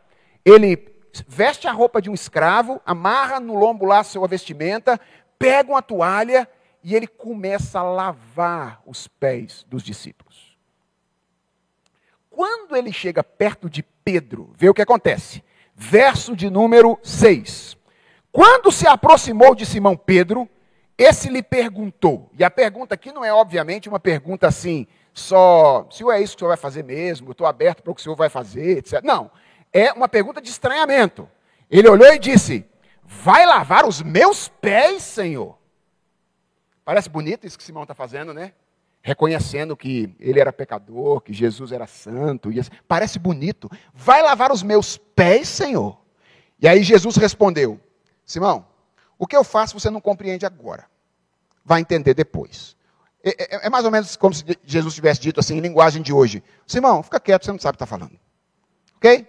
A: Ele veste a roupa de um escravo, amarra no lombo lá sua vestimenta, pega uma toalha e ele começa a lavar os pés dos discípulos. Quando ele chega perto de Pedro, vê o que acontece. Verso de número 6. Quando se aproximou de Simão Pedro, esse lhe perguntou. E a pergunta aqui não é, obviamente, uma pergunta assim, só, se é isso que o senhor vai fazer mesmo, eu estou aberto para o que o senhor vai fazer, etc. Não. É uma pergunta de estranhamento. Ele olhou e disse: Vai lavar os meus pés, Senhor? Parece bonito isso que Simão está fazendo, né? Reconhecendo que ele era pecador, que Jesus era santo. Assim, parece bonito. Vai lavar os meus pés, Senhor? E aí Jesus respondeu: Simão, o que eu faço você não compreende agora. Vai entender depois. É, é, é mais ou menos como se Jesus tivesse dito assim, em linguagem de hoje: Simão, fica quieto, você não sabe o que está falando. Ok?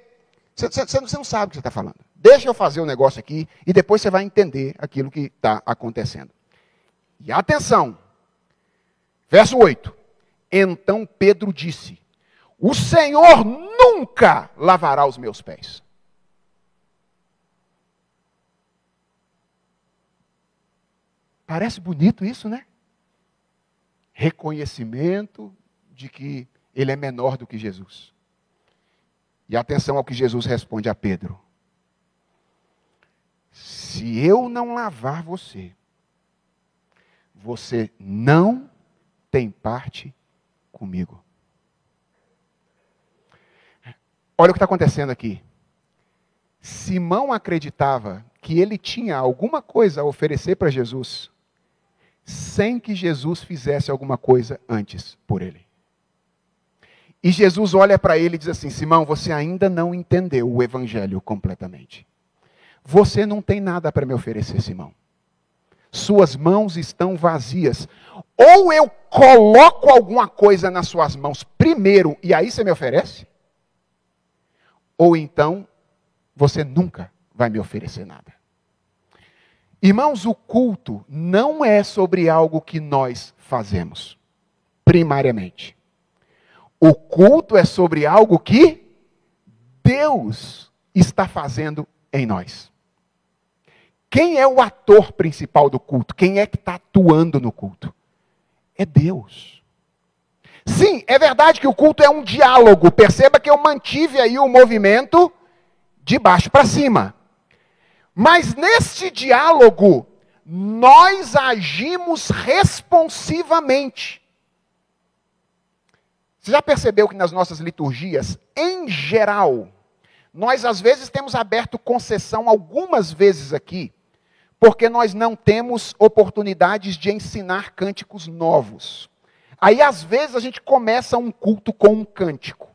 A: Você, você, você não sabe o que você está falando. Deixa eu fazer o um negócio aqui e depois você vai entender aquilo que está acontecendo. E atenção, verso 8. Então Pedro disse: O Senhor nunca lavará os meus pés. Parece bonito isso, né? Reconhecimento de que ele é menor do que Jesus. E atenção ao que Jesus responde a Pedro: Se eu não lavar você, você não tem parte comigo. Olha o que está acontecendo aqui. Simão acreditava que ele tinha alguma coisa a oferecer para Jesus, sem que Jesus fizesse alguma coisa antes por ele. E Jesus olha para ele e diz assim: Simão, você ainda não entendeu o evangelho completamente. Você não tem nada para me oferecer, Simão suas mãos estão vazias. Ou eu coloco alguma coisa nas suas mãos primeiro e aí você me oferece, ou então você nunca vai me oferecer nada. Irmãos, o culto não é sobre algo que nós fazemos, primariamente. O culto é sobre algo que Deus está fazendo em nós. Quem é o ator principal do culto? Quem é que está atuando no culto? É Deus. Sim, é verdade que o culto é um diálogo. Perceba que eu mantive aí o movimento de baixo para cima. Mas neste diálogo, nós agimos responsivamente. Você já percebeu que nas nossas liturgias, em geral, nós às vezes temos aberto concessão algumas vezes aqui porque nós não temos oportunidades de ensinar cânticos novos. Aí, às vezes, a gente começa um culto com um cântico,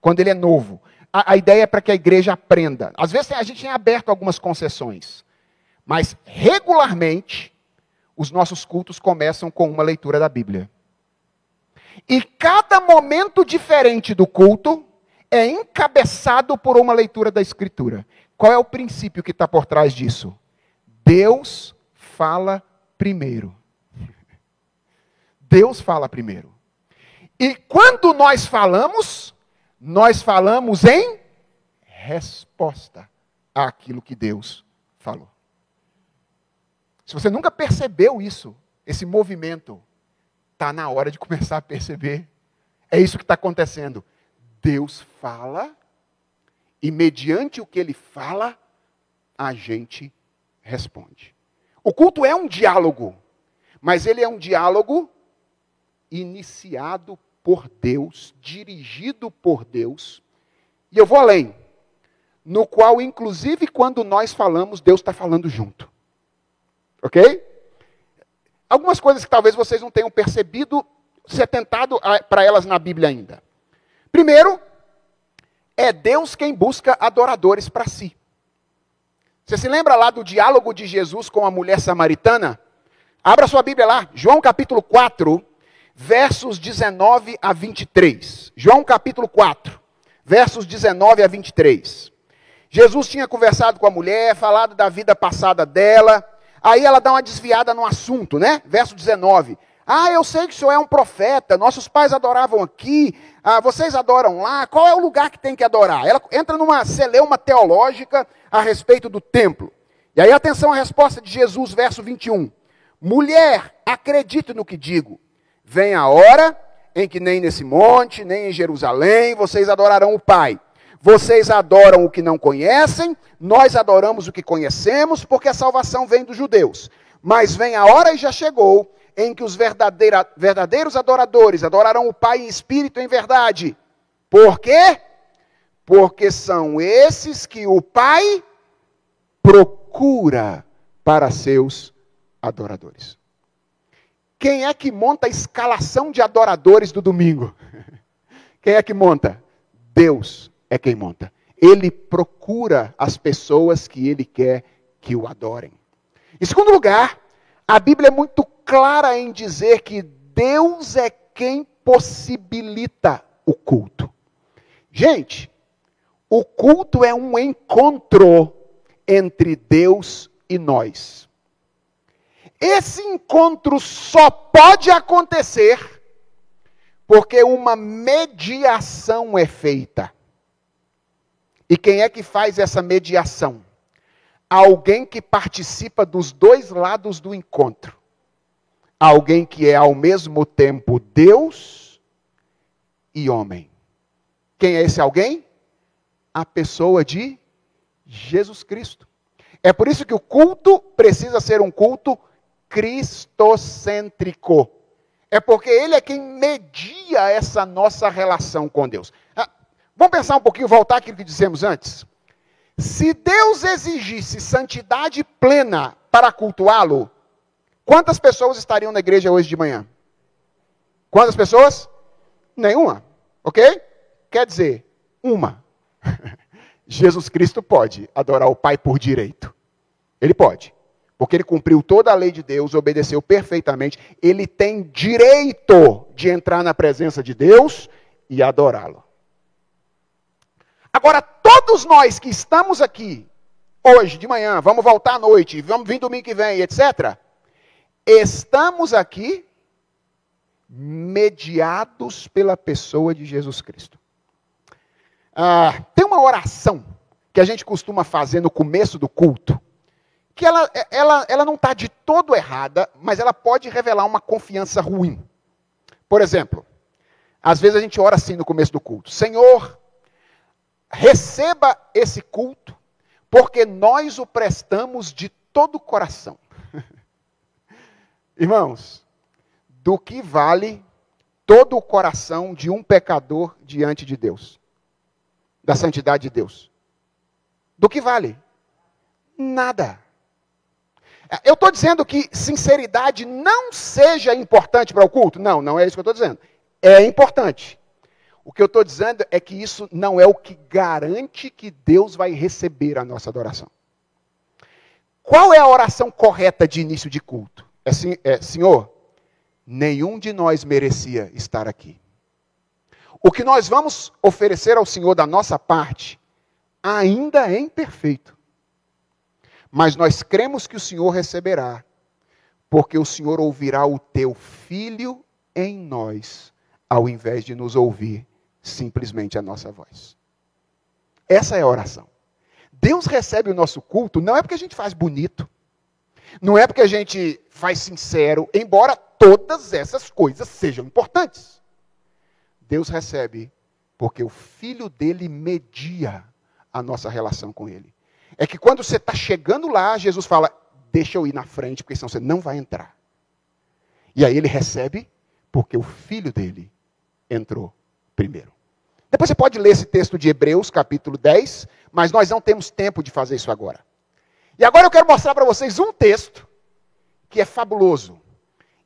A: quando ele é novo. A, a ideia é para que a igreja aprenda. Às vezes, a gente tem aberto algumas concessões, mas regularmente, os nossos cultos começam com uma leitura da Bíblia. E cada momento diferente do culto é encabeçado por uma leitura da Escritura. Qual é o princípio que está por trás disso? Deus fala primeiro. Deus fala primeiro. E quando nós falamos, nós falamos em resposta àquilo que Deus falou. Se você nunca percebeu isso, esse movimento, está na hora de começar a perceber. É isso que está acontecendo. Deus fala, e mediante o que ele fala, a gente responde. O culto é um diálogo, mas ele é um diálogo iniciado por Deus, dirigido por Deus. E eu vou além, no qual, inclusive, quando nós falamos, Deus está falando junto. Ok? Algumas coisas que talvez vocês não tenham percebido, se atentado para elas na Bíblia ainda. Primeiro, é Deus quem busca adoradores para si. Você se lembra lá do diálogo de Jesus com a mulher samaritana? Abra sua Bíblia lá, João capítulo 4, versos 19 a 23. João capítulo 4, versos 19 a 23. Jesus tinha conversado com a mulher, falado da vida passada dela. Aí ela dá uma desviada no assunto, né? Verso 19. Ah, eu sei que o senhor é um profeta, nossos pais adoravam aqui, ah, vocês adoram lá, qual é o lugar que tem que adorar? Ela entra numa celeuma teológica a respeito do templo. E aí, atenção à resposta de Jesus, verso 21. Mulher, acredite no que digo. Vem a hora em que nem nesse monte, nem em Jerusalém, vocês adorarão o Pai. Vocês adoram o que não conhecem, nós adoramos o que conhecemos, porque a salvação vem dos judeus. Mas vem a hora e já chegou em que os verdadeiros adoradores adorarão o Pai em espírito e em verdade. Por quê? Porque são esses que o Pai procura para seus adoradores. Quem é que monta a escalação de adoradores do domingo? Quem é que monta? Deus é quem monta. Ele procura as pessoas que ele quer que o adorem. Em segundo lugar, a Bíblia é muito clara em dizer que Deus é quem possibilita o culto. Gente, o culto é um encontro entre Deus e nós. Esse encontro só pode acontecer porque uma mediação é feita. E quem é que faz essa mediação? Alguém que participa dos dois lados do encontro alguém que é ao mesmo tempo Deus e homem. Quem é esse alguém? A pessoa de Jesus Cristo. É por isso que o culto precisa ser um culto cristocêntrico. É porque ele é quem media essa nossa relação com Deus. Ah, vamos pensar um pouquinho, voltar àquilo que dissemos antes. Se Deus exigisse santidade plena para cultuá-lo, Quantas pessoas estariam na igreja hoje de manhã? Quantas pessoas? Nenhuma. Ok? Quer dizer, uma. Jesus Cristo pode adorar o Pai por direito. Ele pode. Porque ele cumpriu toda a lei de Deus, obedeceu perfeitamente. Ele tem direito de entrar na presença de Deus e adorá-lo. Agora, todos nós que estamos aqui, hoje de manhã, vamos voltar à noite, vamos vir domingo que vem, etc. Estamos aqui mediados pela pessoa de Jesus Cristo. Ah, tem uma oração que a gente costuma fazer no começo do culto, que ela, ela, ela não está de todo errada, mas ela pode revelar uma confiança ruim. Por exemplo, às vezes a gente ora assim no começo do culto: Senhor, receba esse culto, porque nós o prestamos de todo o coração. Irmãos, do que vale todo o coração de um pecador diante de Deus? Da santidade de Deus? Do que vale? Nada. Eu estou dizendo que sinceridade não seja importante para o culto? Não, não é isso que eu estou dizendo. É importante. O que eu estou dizendo é que isso não é o que garante que Deus vai receber a nossa adoração. Qual é a oração correta de início de culto? É, é Senhor, nenhum de nós merecia estar aqui. O que nós vamos oferecer ao Senhor da nossa parte ainda é imperfeito. Mas nós cremos que o Senhor receberá, porque o Senhor ouvirá o teu filho em nós, ao invés de nos ouvir simplesmente a nossa voz. Essa é a oração. Deus recebe o nosso culto não é porque a gente faz bonito, não é porque a gente faz sincero, embora todas essas coisas sejam importantes. Deus recebe porque o filho dele media a nossa relação com ele. É que quando você está chegando lá, Jesus fala: Deixa eu ir na frente, porque senão você não vai entrar. E aí ele recebe porque o filho dele entrou primeiro. Depois você pode ler esse texto de Hebreus, capítulo 10, mas nós não temos tempo de fazer isso agora. E agora eu quero mostrar para vocês um texto que é fabuloso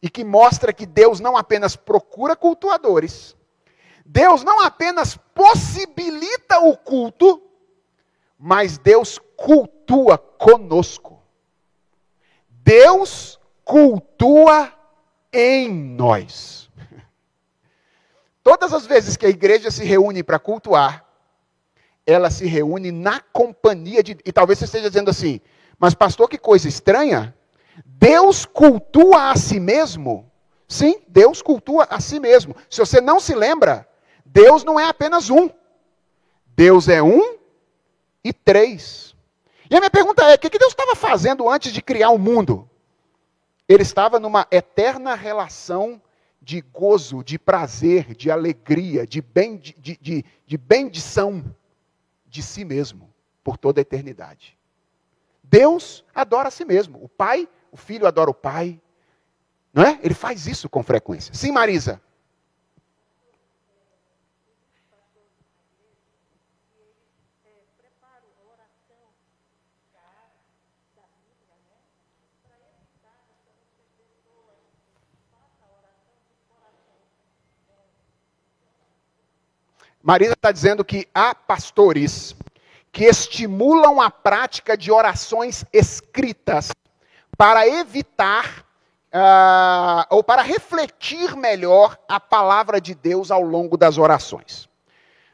A: e que mostra que Deus não apenas procura cultuadores, Deus não apenas possibilita o culto, mas Deus cultua conosco. Deus cultua em nós. Todas as vezes que a igreja se reúne para cultuar, ela se reúne na companhia de. E talvez você esteja dizendo assim, mas pastor, que coisa estranha. Deus cultua a si mesmo. Sim, Deus cultua a si mesmo. Se você não se lembra, Deus não é apenas um. Deus é um e três. E a minha pergunta é: o que Deus estava fazendo antes de criar o mundo? Ele estava numa eterna relação de gozo, de prazer, de alegria, de, bem, de, de, de bendição de si mesmo por toda a eternidade. Deus adora a si mesmo. O pai, o filho adora o pai. Não é? Ele faz isso com frequência. Sim, Marisa. Marisa está dizendo que há pastores que estimulam a prática de orações escritas para evitar uh, ou para refletir melhor a palavra de Deus ao longo das orações.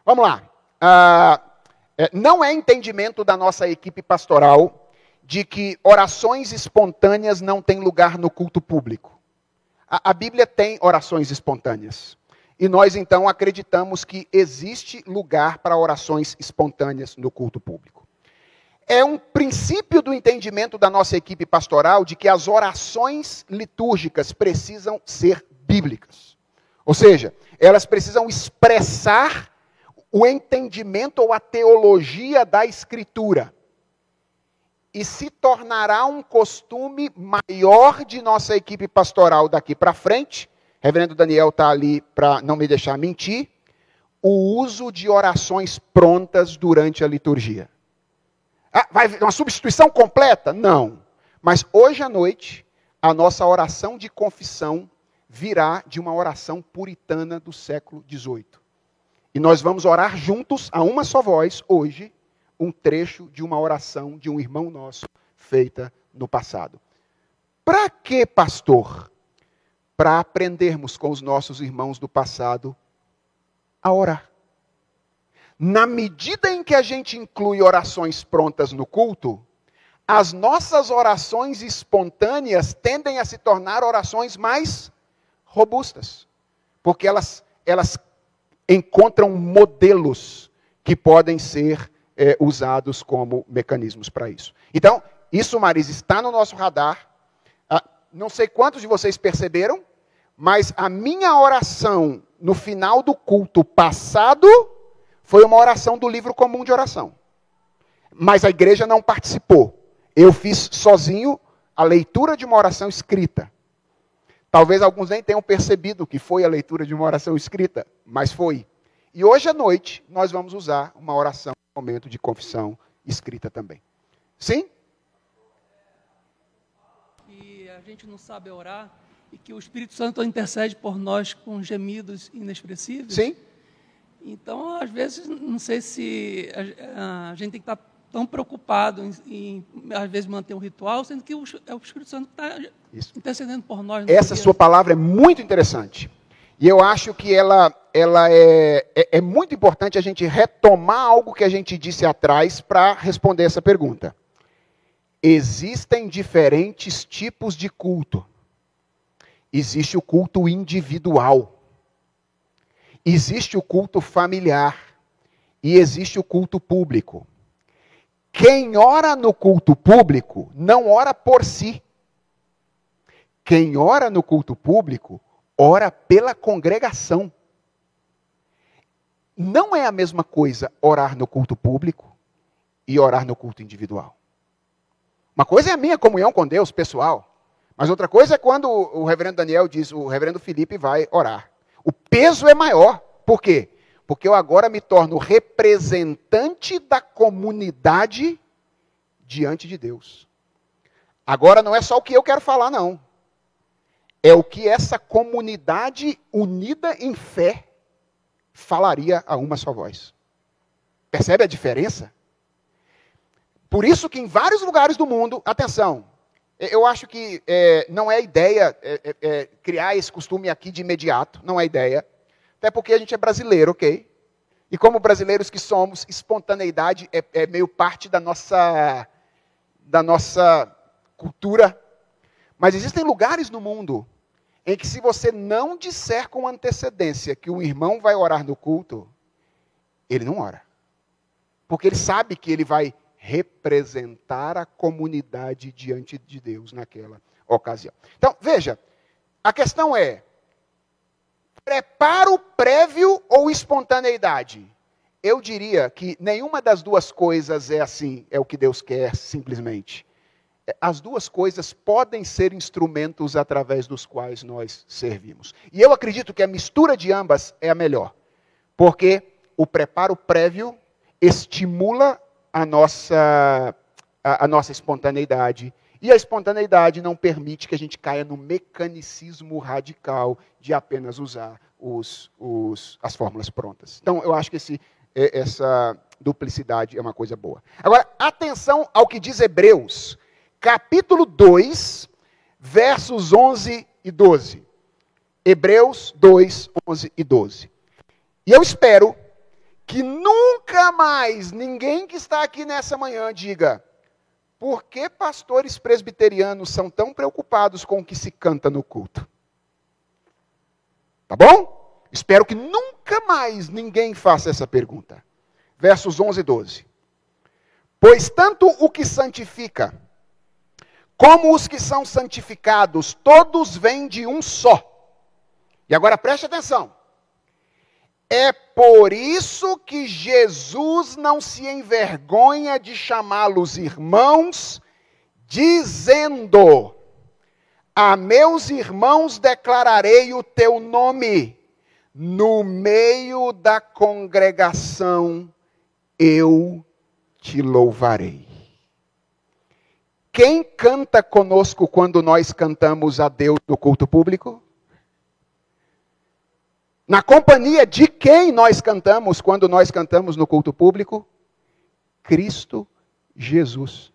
A: Vamos lá. Uh, não é entendimento da nossa equipe pastoral de que orações espontâneas não têm lugar no culto público. A, a Bíblia tem orações espontâneas. E nós então acreditamos que existe lugar para orações espontâneas no culto público. É um princípio do entendimento da nossa equipe pastoral de que as orações litúrgicas precisam ser bíblicas. Ou seja, elas precisam expressar o entendimento ou a teologia da Escritura. E se tornará um costume maior de nossa equipe pastoral daqui para frente reverendo Daniel está ali para não me deixar mentir, o uso de orações prontas durante a liturgia. Ah, vai uma substituição completa? Não. Mas hoje à noite, a nossa oração de confissão virá de uma oração puritana do século XVIII. E nós vamos orar juntos, a uma só voz, hoje, um trecho de uma oração de um irmão nosso feita no passado. Para que, pastor? Para aprendermos com os nossos irmãos do passado a orar. Na medida em que a gente inclui orações prontas no culto, as nossas orações espontâneas tendem a se tornar orações mais robustas, porque elas, elas encontram modelos que podem ser é, usados como mecanismos para isso. Então, isso, Marisa, está no nosso radar. Não sei quantos de vocês perceberam, mas a minha oração no final do culto passado foi uma oração do livro comum de oração. Mas a igreja não participou. Eu fiz sozinho a leitura de uma oração escrita. Talvez alguns nem tenham percebido que foi a leitura de uma oração escrita, mas foi. E hoje à noite nós vamos usar uma oração, um momento de confissão escrita também. Sim?
B: Gente não sabe orar e que o Espírito Santo intercede por nós com gemidos inexpressíveis.
A: Sim.
B: Então, às vezes, não sei se a, a gente tem que estar tão preocupado em, em, às vezes, manter um ritual, sendo que o, é o Espírito Santo que está intercedendo por nós.
A: Essa sua palavra é muito interessante. E eu acho que ela, ela é, é, é muito importante a gente retomar algo que a gente disse atrás para responder essa pergunta. Existem diferentes tipos de culto. Existe o culto individual. Existe o culto familiar. E existe o culto público. Quem ora no culto público não ora por si. Quem ora no culto público ora pela congregação. Não é a mesma coisa orar no culto público e orar no culto individual. Uma coisa é a minha comunhão com Deus, pessoal. Mas outra coisa é quando o reverendo Daniel diz, o reverendo Felipe vai orar. O peso é maior. Por quê? Porque eu agora me torno representante da comunidade diante de Deus. Agora não é só o que eu quero falar, não. É o que essa comunidade unida em fé falaria a uma só voz. Percebe a diferença? Por isso que em vários lugares do mundo, atenção, eu acho que é, não é ideia é, é, é, criar esse costume aqui de imediato, não é ideia. Até porque a gente é brasileiro, ok? E como brasileiros que somos, espontaneidade é, é meio parte da nossa, da nossa cultura. Mas existem lugares no mundo em que, se você não disser com antecedência que o irmão vai orar no culto, ele não ora. Porque ele sabe que ele vai representar a comunidade diante de Deus naquela ocasião. Então, veja, a questão é: preparo prévio ou espontaneidade? Eu diria que nenhuma das duas coisas é assim, é o que Deus quer, simplesmente. As duas coisas podem ser instrumentos através dos quais nós servimos. E eu acredito que a mistura de ambas é a melhor, porque o preparo prévio estimula a nossa, a, a nossa espontaneidade e a espontaneidade não permite que a gente caia no mecanicismo radical de apenas usar os, os, as fórmulas prontas. Então, eu acho que esse, essa duplicidade é uma coisa boa. Agora, atenção ao que diz Hebreus, capítulo 2, versos 11 e 12. Hebreus 2, 11 e 12. E eu espero que nunca mais ninguém que está aqui nessa manhã diga: por que pastores presbiterianos são tão preocupados com o que se canta no culto? Tá bom? Espero que nunca mais ninguém faça essa pergunta. Versos 11 e 12. Pois tanto o que santifica, como os que são santificados, todos vêm de um só. E agora preste atenção. É por isso que Jesus não se envergonha de chamá-los irmãos, dizendo: A meus irmãos declararei o teu nome, no meio da congregação eu te louvarei. Quem canta conosco quando nós cantamos a Deus no culto público? Na companhia de quem nós cantamos quando nós cantamos no culto público? Cristo Jesus.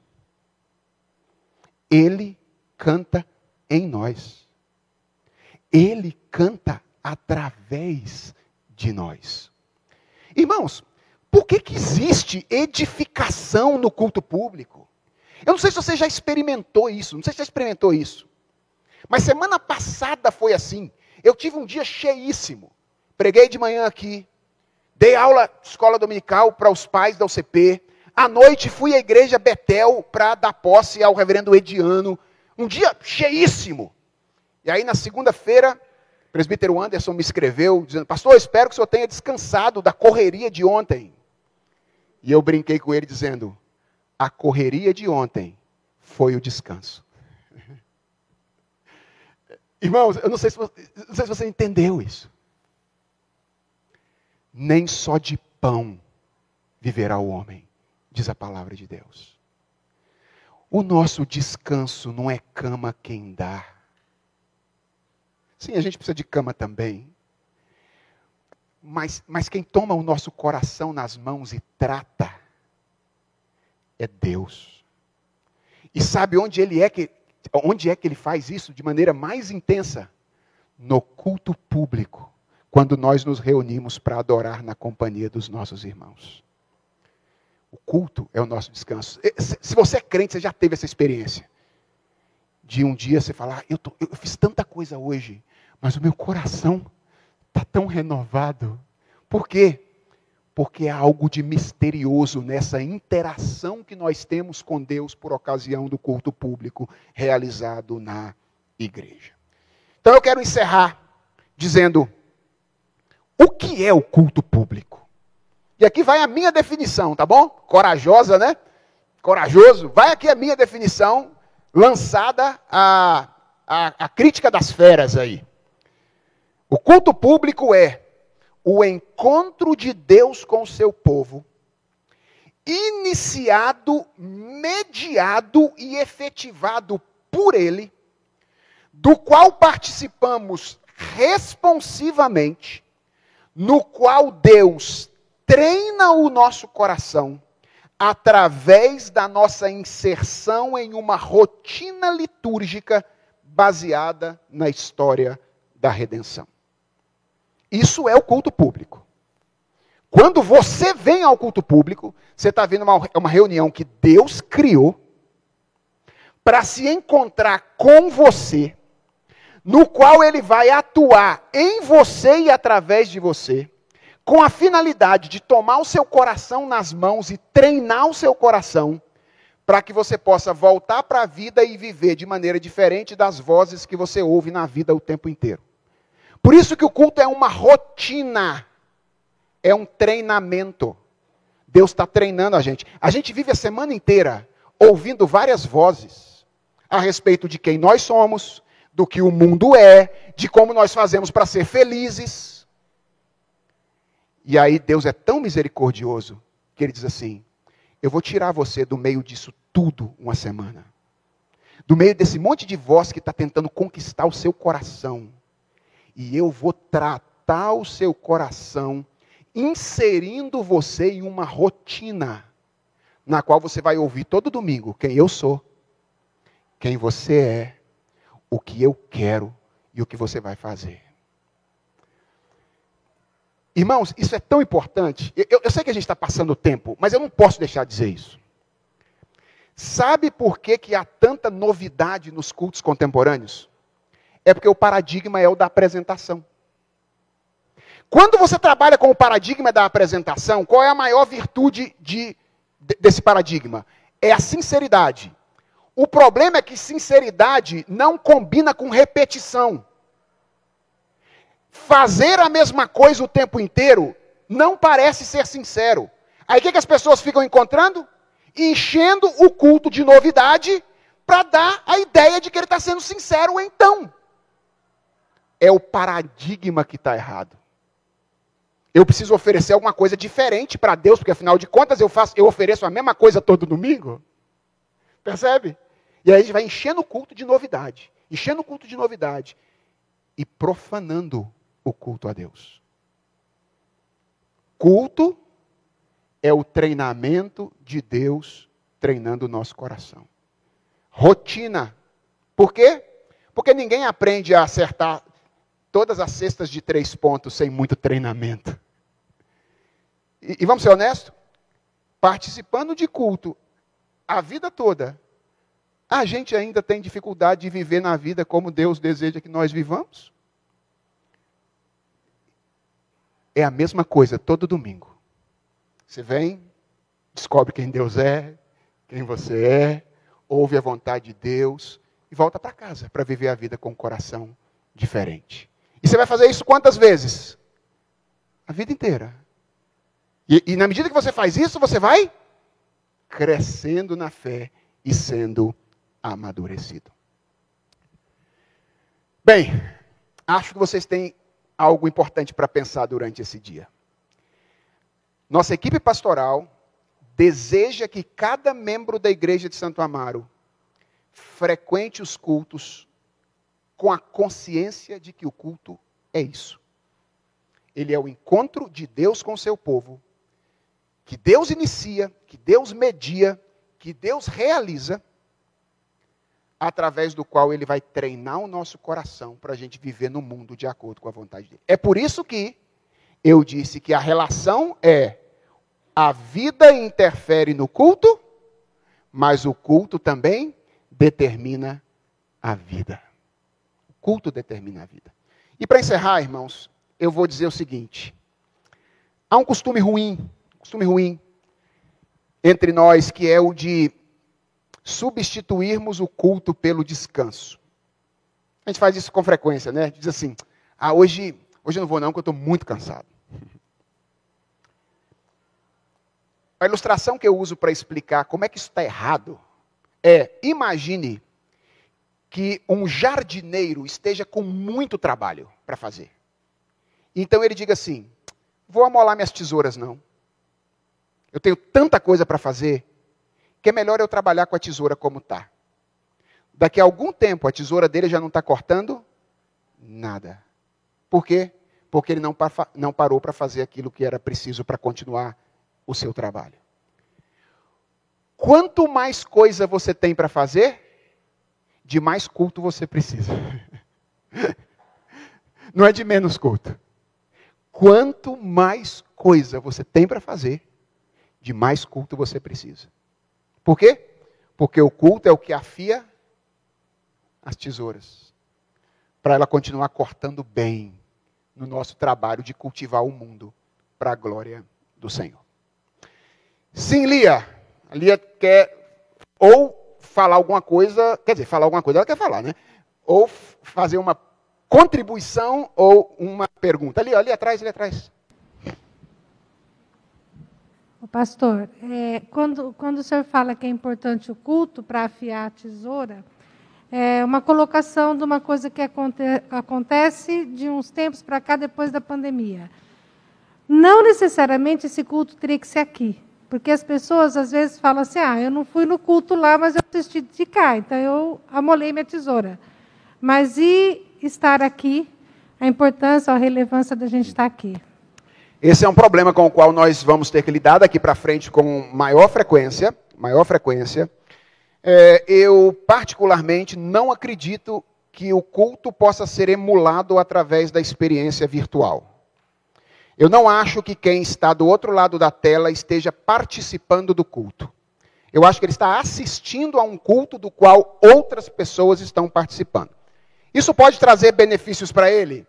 A: Ele canta em nós. Ele canta através de nós. Irmãos, por que, que existe edificação no culto público? Eu não sei se você já experimentou isso, não sei se você experimentou isso. Mas semana passada foi assim. Eu tive um dia cheíssimo. Preguei de manhã aqui. Dei aula escola dominical para os pais da UCP. À noite fui à igreja Betel para dar posse ao reverendo Ediano. Um dia cheíssimo. E aí na segunda-feira, o presbítero Anderson me escreveu dizendo: Pastor, espero que o senhor tenha descansado da correria de ontem. E eu brinquei com ele dizendo: A correria de ontem foi o descanso. Irmãos, eu não sei se você, não sei se você entendeu isso nem só de pão viverá o homem, diz a palavra de Deus. O nosso descanso não é cama quem dá. Sim, a gente precisa de cama também. Mas, mas quem toma o nosso coração nas mãos e trata é Deus. E sabe onde ele é que onde é que ele faz isso de maneira mais intensa? No culto público, quando nós nos reunimos para adorar na companhia dos nossos irmãos. O culto é o nosso descanso. Se você é crente, você já teve essa experiência. De um dia você falar, eu, tô, eu fiz tanta coisa hoje, mas o meu coração está tão renovado. Por quê? Porque há algo de misterioso nessa interação que nós temos com Deus por ocasião do culto público realizado na igreja. Então eu quero encerrar dizendo: o que é o culto público? E aqui vai a minha definição, tá bom? Corajosa, né? Corajoso. Vai aqui a minha definição, lançada a, a, a crítica das feras aí. O culto público é o encontro de Deus com o seu povo, iniciado, mediado e efetivado por Ele, do qual participamos responsivamente, no qual Deus treina o nosso coração através da nossa inserção em uma rotina litúrgica baseada na história da redenção. Isso é o culto público. Quando você vem ao culto público, você está vendo uma, uma reunião que Deus criou para se encontrar com você, no qual ele vai atuar em você e através de você com a finalidade de tomar o seu coração nas mãos e treinar o seu coração para que você possa voltar para a vida e viver de maneira diferente das vozes que você ouve na vida o tempo inteiro. Por isso que o culto é uma rotina, é um treinamento. Deus está treinando a gente. A gente vive a semana inteira ouvindo várias vozes a respeito de quem nós somos, do que o mundo é, de como nós fazemos para ser felizes. E aí Deus é tão misericordioso que ele diz assim: Eu vou tirar você do meio disso tudo uma semana. Do meio desse monte de voz que está tentando conquistar o seu coração. E eu vou tratar o seu coração, inserindo você em uma rotina, na qual você vai ouvir todo domingo quem eu sou, quem você é, o que eu quero e o que você vai fazer. Irmãos, isso é tão importante. Eu, eu sei que a gente está passando tempo, mas eu não posso deixar de dizer isso. Sabe por que, que há tanta novidade nos cultos contemporâneos? É porque o paradigma é o da apresentação. Quando você trabalha com o paradigma da apresentação, qual é a maior virtude de, de, desse paradigma? É a sinceridade. O problema é que sinceridade não combina com repetição fazer a mesma coisa o tempo inteiro não parece ser sincero. Aí o que, que as pessoas ficam encontrando? Enchendo o culto de novidade para dar a ideia de que ele está sendo sincero então. É o paradigma que está errado. Eu preciso oferecer alguma coisa diferente para Deus, porque afinal de contas eu faço, eu ofereço a mesma coisa todo domingo. Percebe? E aí a gente vai enchendo o culto de novidade, enchendo o culto de novidade e profanando o culto a Deus. Culto é o treinamento de Deus treinando o nosso coração. Rotina. Por quê? Porque ninguém aprende a acertar todas as cestas de três pontos sem muito treinamento. E, e vamos ser honestos? Participando de culto a vida toda, a gente ainda tem dificuldade de viver na vida como Deus deseja que nós vivamos? É a mesma coisa todo domingo. Você vem, descobre quem Deus é, quem você é, ouve a vontade de Deus e volta para casa para viver a vida com um coração diferente. E você vai fazer isso quantas vezes? A vida inteira. E, e na medida que você faz isso, você vai crescendo na fé e sendo amadurecido. Bem, acho que vocês têm algo importante para pensar durante esse dia. Nossa equipe pastoral deseja que cada membro da igreja de Santo Amaro frequente os cultos com a consciência de que o culto é isso. Ele é o encontro de Deus com o seu povo, que Deus inicia, que Deus media, que Deus realiza, através do qual ele vai treinar o nosso coração para a gente viver no mundo de acordo com a vontade dele. É por isso que eu disse que a relação é a vida interfere no culto, mas o culto também determina a vida. O culto determina a vida. E para encerrar, irmãos, eu vou dizer o seguinte: há um costume ruim, costume ruim entre nós que é o de substituirmos o culto pelo descanso. A gente faz isso com frequência, né? Diz assim: "Ah, hoje, hoje eu não vou não, porque eu estou muito cansado". A ilustração que eu uso para explicar como é que isso está errado é: imagine que um jardineiro esteja com muito trabalho para fazer. Então ele diga assim: vou amolar minhas tesouras, não. Eu tenho tanta coisa para fazer que é melhor eu trabalhar com a tesoura como está. Daqui a algum tempo a tesoura dele já não está cortando nada. Por quê? Porque ele não, não parou para fazer aquilo que era preciso para continuar o seu trabalho. Quanto mais coisa você tem para fazer, de mais culto você precisa. Não é de menos culto. Quanto mais coisa você tem para fazer, de mais culto você precisa. Por quê? Porque o culto é o que afia as tesouras. Para ela continuar cortando bem no nosso trabalho de cultivar o mundo para a glória do Senhor. Sim, Lia. A Lia quer ou falar alguma coisa, quer dizer, falar alguma coisa, ela quer falar, né? Ou fazer uma contribuição ou uma pergunta. Ali, ali atrás, ali atrás.
C: Pastor, é, quando, quando o senhor fala que é importante o culto para afiar a tesoura, é uma colocação de uma coisa que aconte, acontece de uns tempos para cá, depois da pandemia. Não necessariamente esse culto teria que ser aqui. Porque as pessoas às vezes falam assim: ah, eu não fui no culto lá, mas eu assisti de cá, então eu amolei minha tesoura. Mas e estar aqui, a importância, a relevância da gente estar aqui?
A: Esse é um problema com o qual nós vamos ter que lidar daqui para frente com maior frequência. Maior frequência. É, eu, particularmente, não acredito que o culto possa ser emulado através da experiência virtual. Eu não acho que quem está do outro lado da tela esteja participando do culto. Eu acho que ele está assistindo a um culto do qual outras pessoas estão participando. Isso pode trazer benefícios para ele?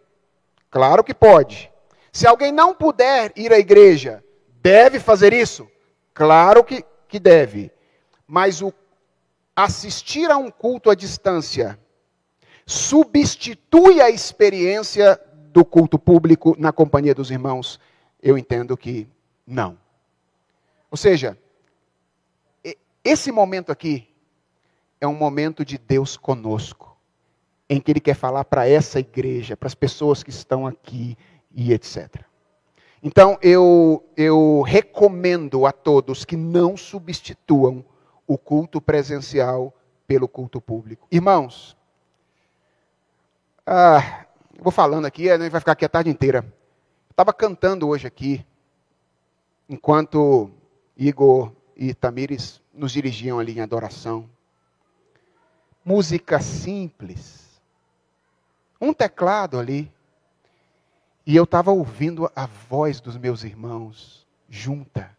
A: Claro que pode. Se alguém não puder ir à igreja, deve fazer isso? Claro que, que deve. Mas o assistir a um culto à distância substitui a experiência do culto público na companhia dos irmãos? Eu entendo que não. Ou seja, esse momento aqui é um momento de Deus conosco, em que Ele quer falar para essa igreja, para as pessoas que estão aqui e etc. Então, eu, eu recomendo a todos que não substituam o culto presencial pelo culto público. Irmãos, ah, vou falando aqui, a gente vai ficar aqui a tarde inteira. Estava cantando hoje aqui, enquanto Igor e Tamires nos dirigiam ali em adoração. Música simples. Um teclado ali. E eu estava ouvindo a voz dos meus irmãos junta,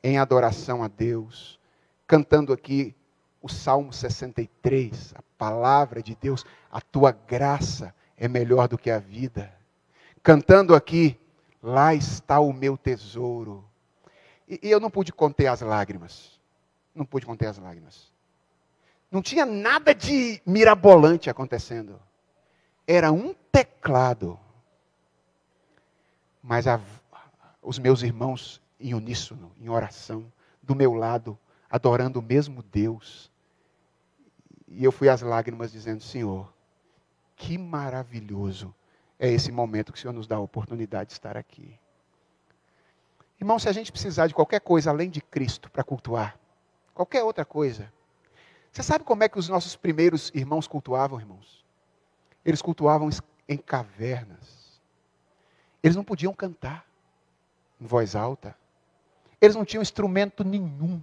A: em adoração a Deus, cantando aqui o Salmo 63, a palavra de Deus, a tua graça é melhor do que a vida. Cantando aqui, lá está o meu tesouro. E, e eu não pude conter as lágrimas. Não pude conter as lágrimas. Não tinha nada de mirabolante acontecendo. Era um teclado. Mas a, os meus irmãos em uníssono, em oração, do meu lado, adorando o mesmo Deus. E eu fui às lágrimas dizendo: Senhor, que maravilhoso é esse momento que o Senhor nos dá a oportunidade de estar aqui. Irmão, se a gente precisar de qualquer coisa além de Cristo para cultuar, qualquer outra coisa, Você sabe como é que os nossos primeiros irmãos cultuavam, irmãos? Eles cultuavam em cavernas. Eles não podiam cantar em voz alta. Eles não tinham instrumento nenhum.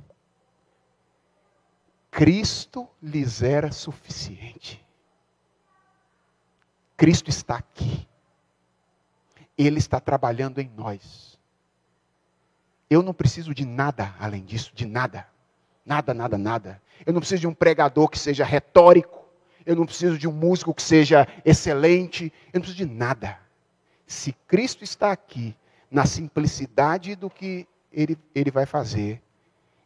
A: Cristo lhes era suficiente. Cristo está aqui. Ele está trabalhando em nós. Eu não preciso de nada além disso, de nada. Nada, nada, nada. Eu não preciso de um pregador que seja retórico. Eu não preciso de um músico que seja excelente. Eu não preciso de nada. Se Cristo está aqui, na simplicidade do que ele, ele vai fazer,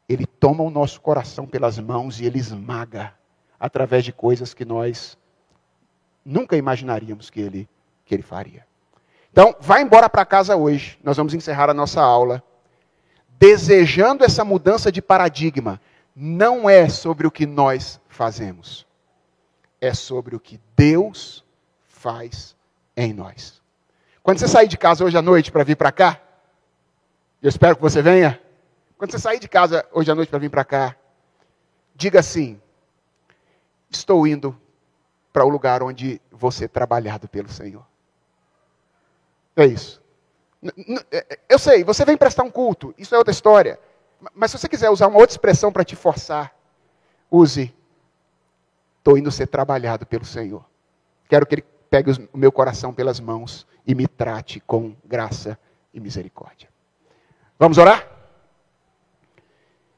A: ele toma o nosso coração pelas mãos e ele esmaga através de coisas que nós nunca imaginaríamos que ele, que ele faria. Então, vá embora para casa hoje. Nós vamos encerrar a nossa aula desejando essa mudança de paradigma. Não é sobre o que nós fazemos, é sobre o que Deus faz em nós. Quando você sair de casa hoje à noite para vir para cá, eu espero que você venha. Quando você sair de casa hoje à noite para vir para cá, diga assim: Estou indo para o lugar onde vou ser trabalhado pelo Senhor. É isso. É, é, eu sei, você vem prestar um culto, isso é outra história. Mas se você quiser usar uma outra expressão para te forçar, use: Estou indo ser trabalhado pelo Senhor. Quero que Ele pegue o meu coração pelas mãos e me trate com graça e misericórdia. Vamos orar?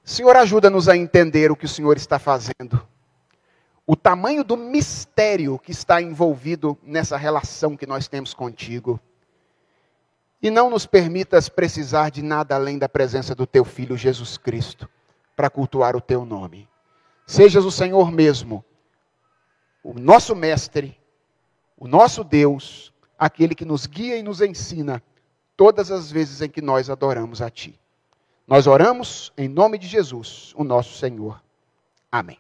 A: Senhor, ajuda-nos a entender o que o Senhor está fazendo. O tamanho do mistério que está envolvido nessa relação que nós temos contigo. E não nos permitas precisar de nada além da presença do teu filho Jesus Cristo para cultuar o teu nome. Sejas o Senhor mesmo, o nosso mestre, o nosso Deus, aquele que nos guia e nos ensina todas as vezes em que nós adoramos a ti. Nós oramos em nome de Jesus, o nosso Senhor. Amém.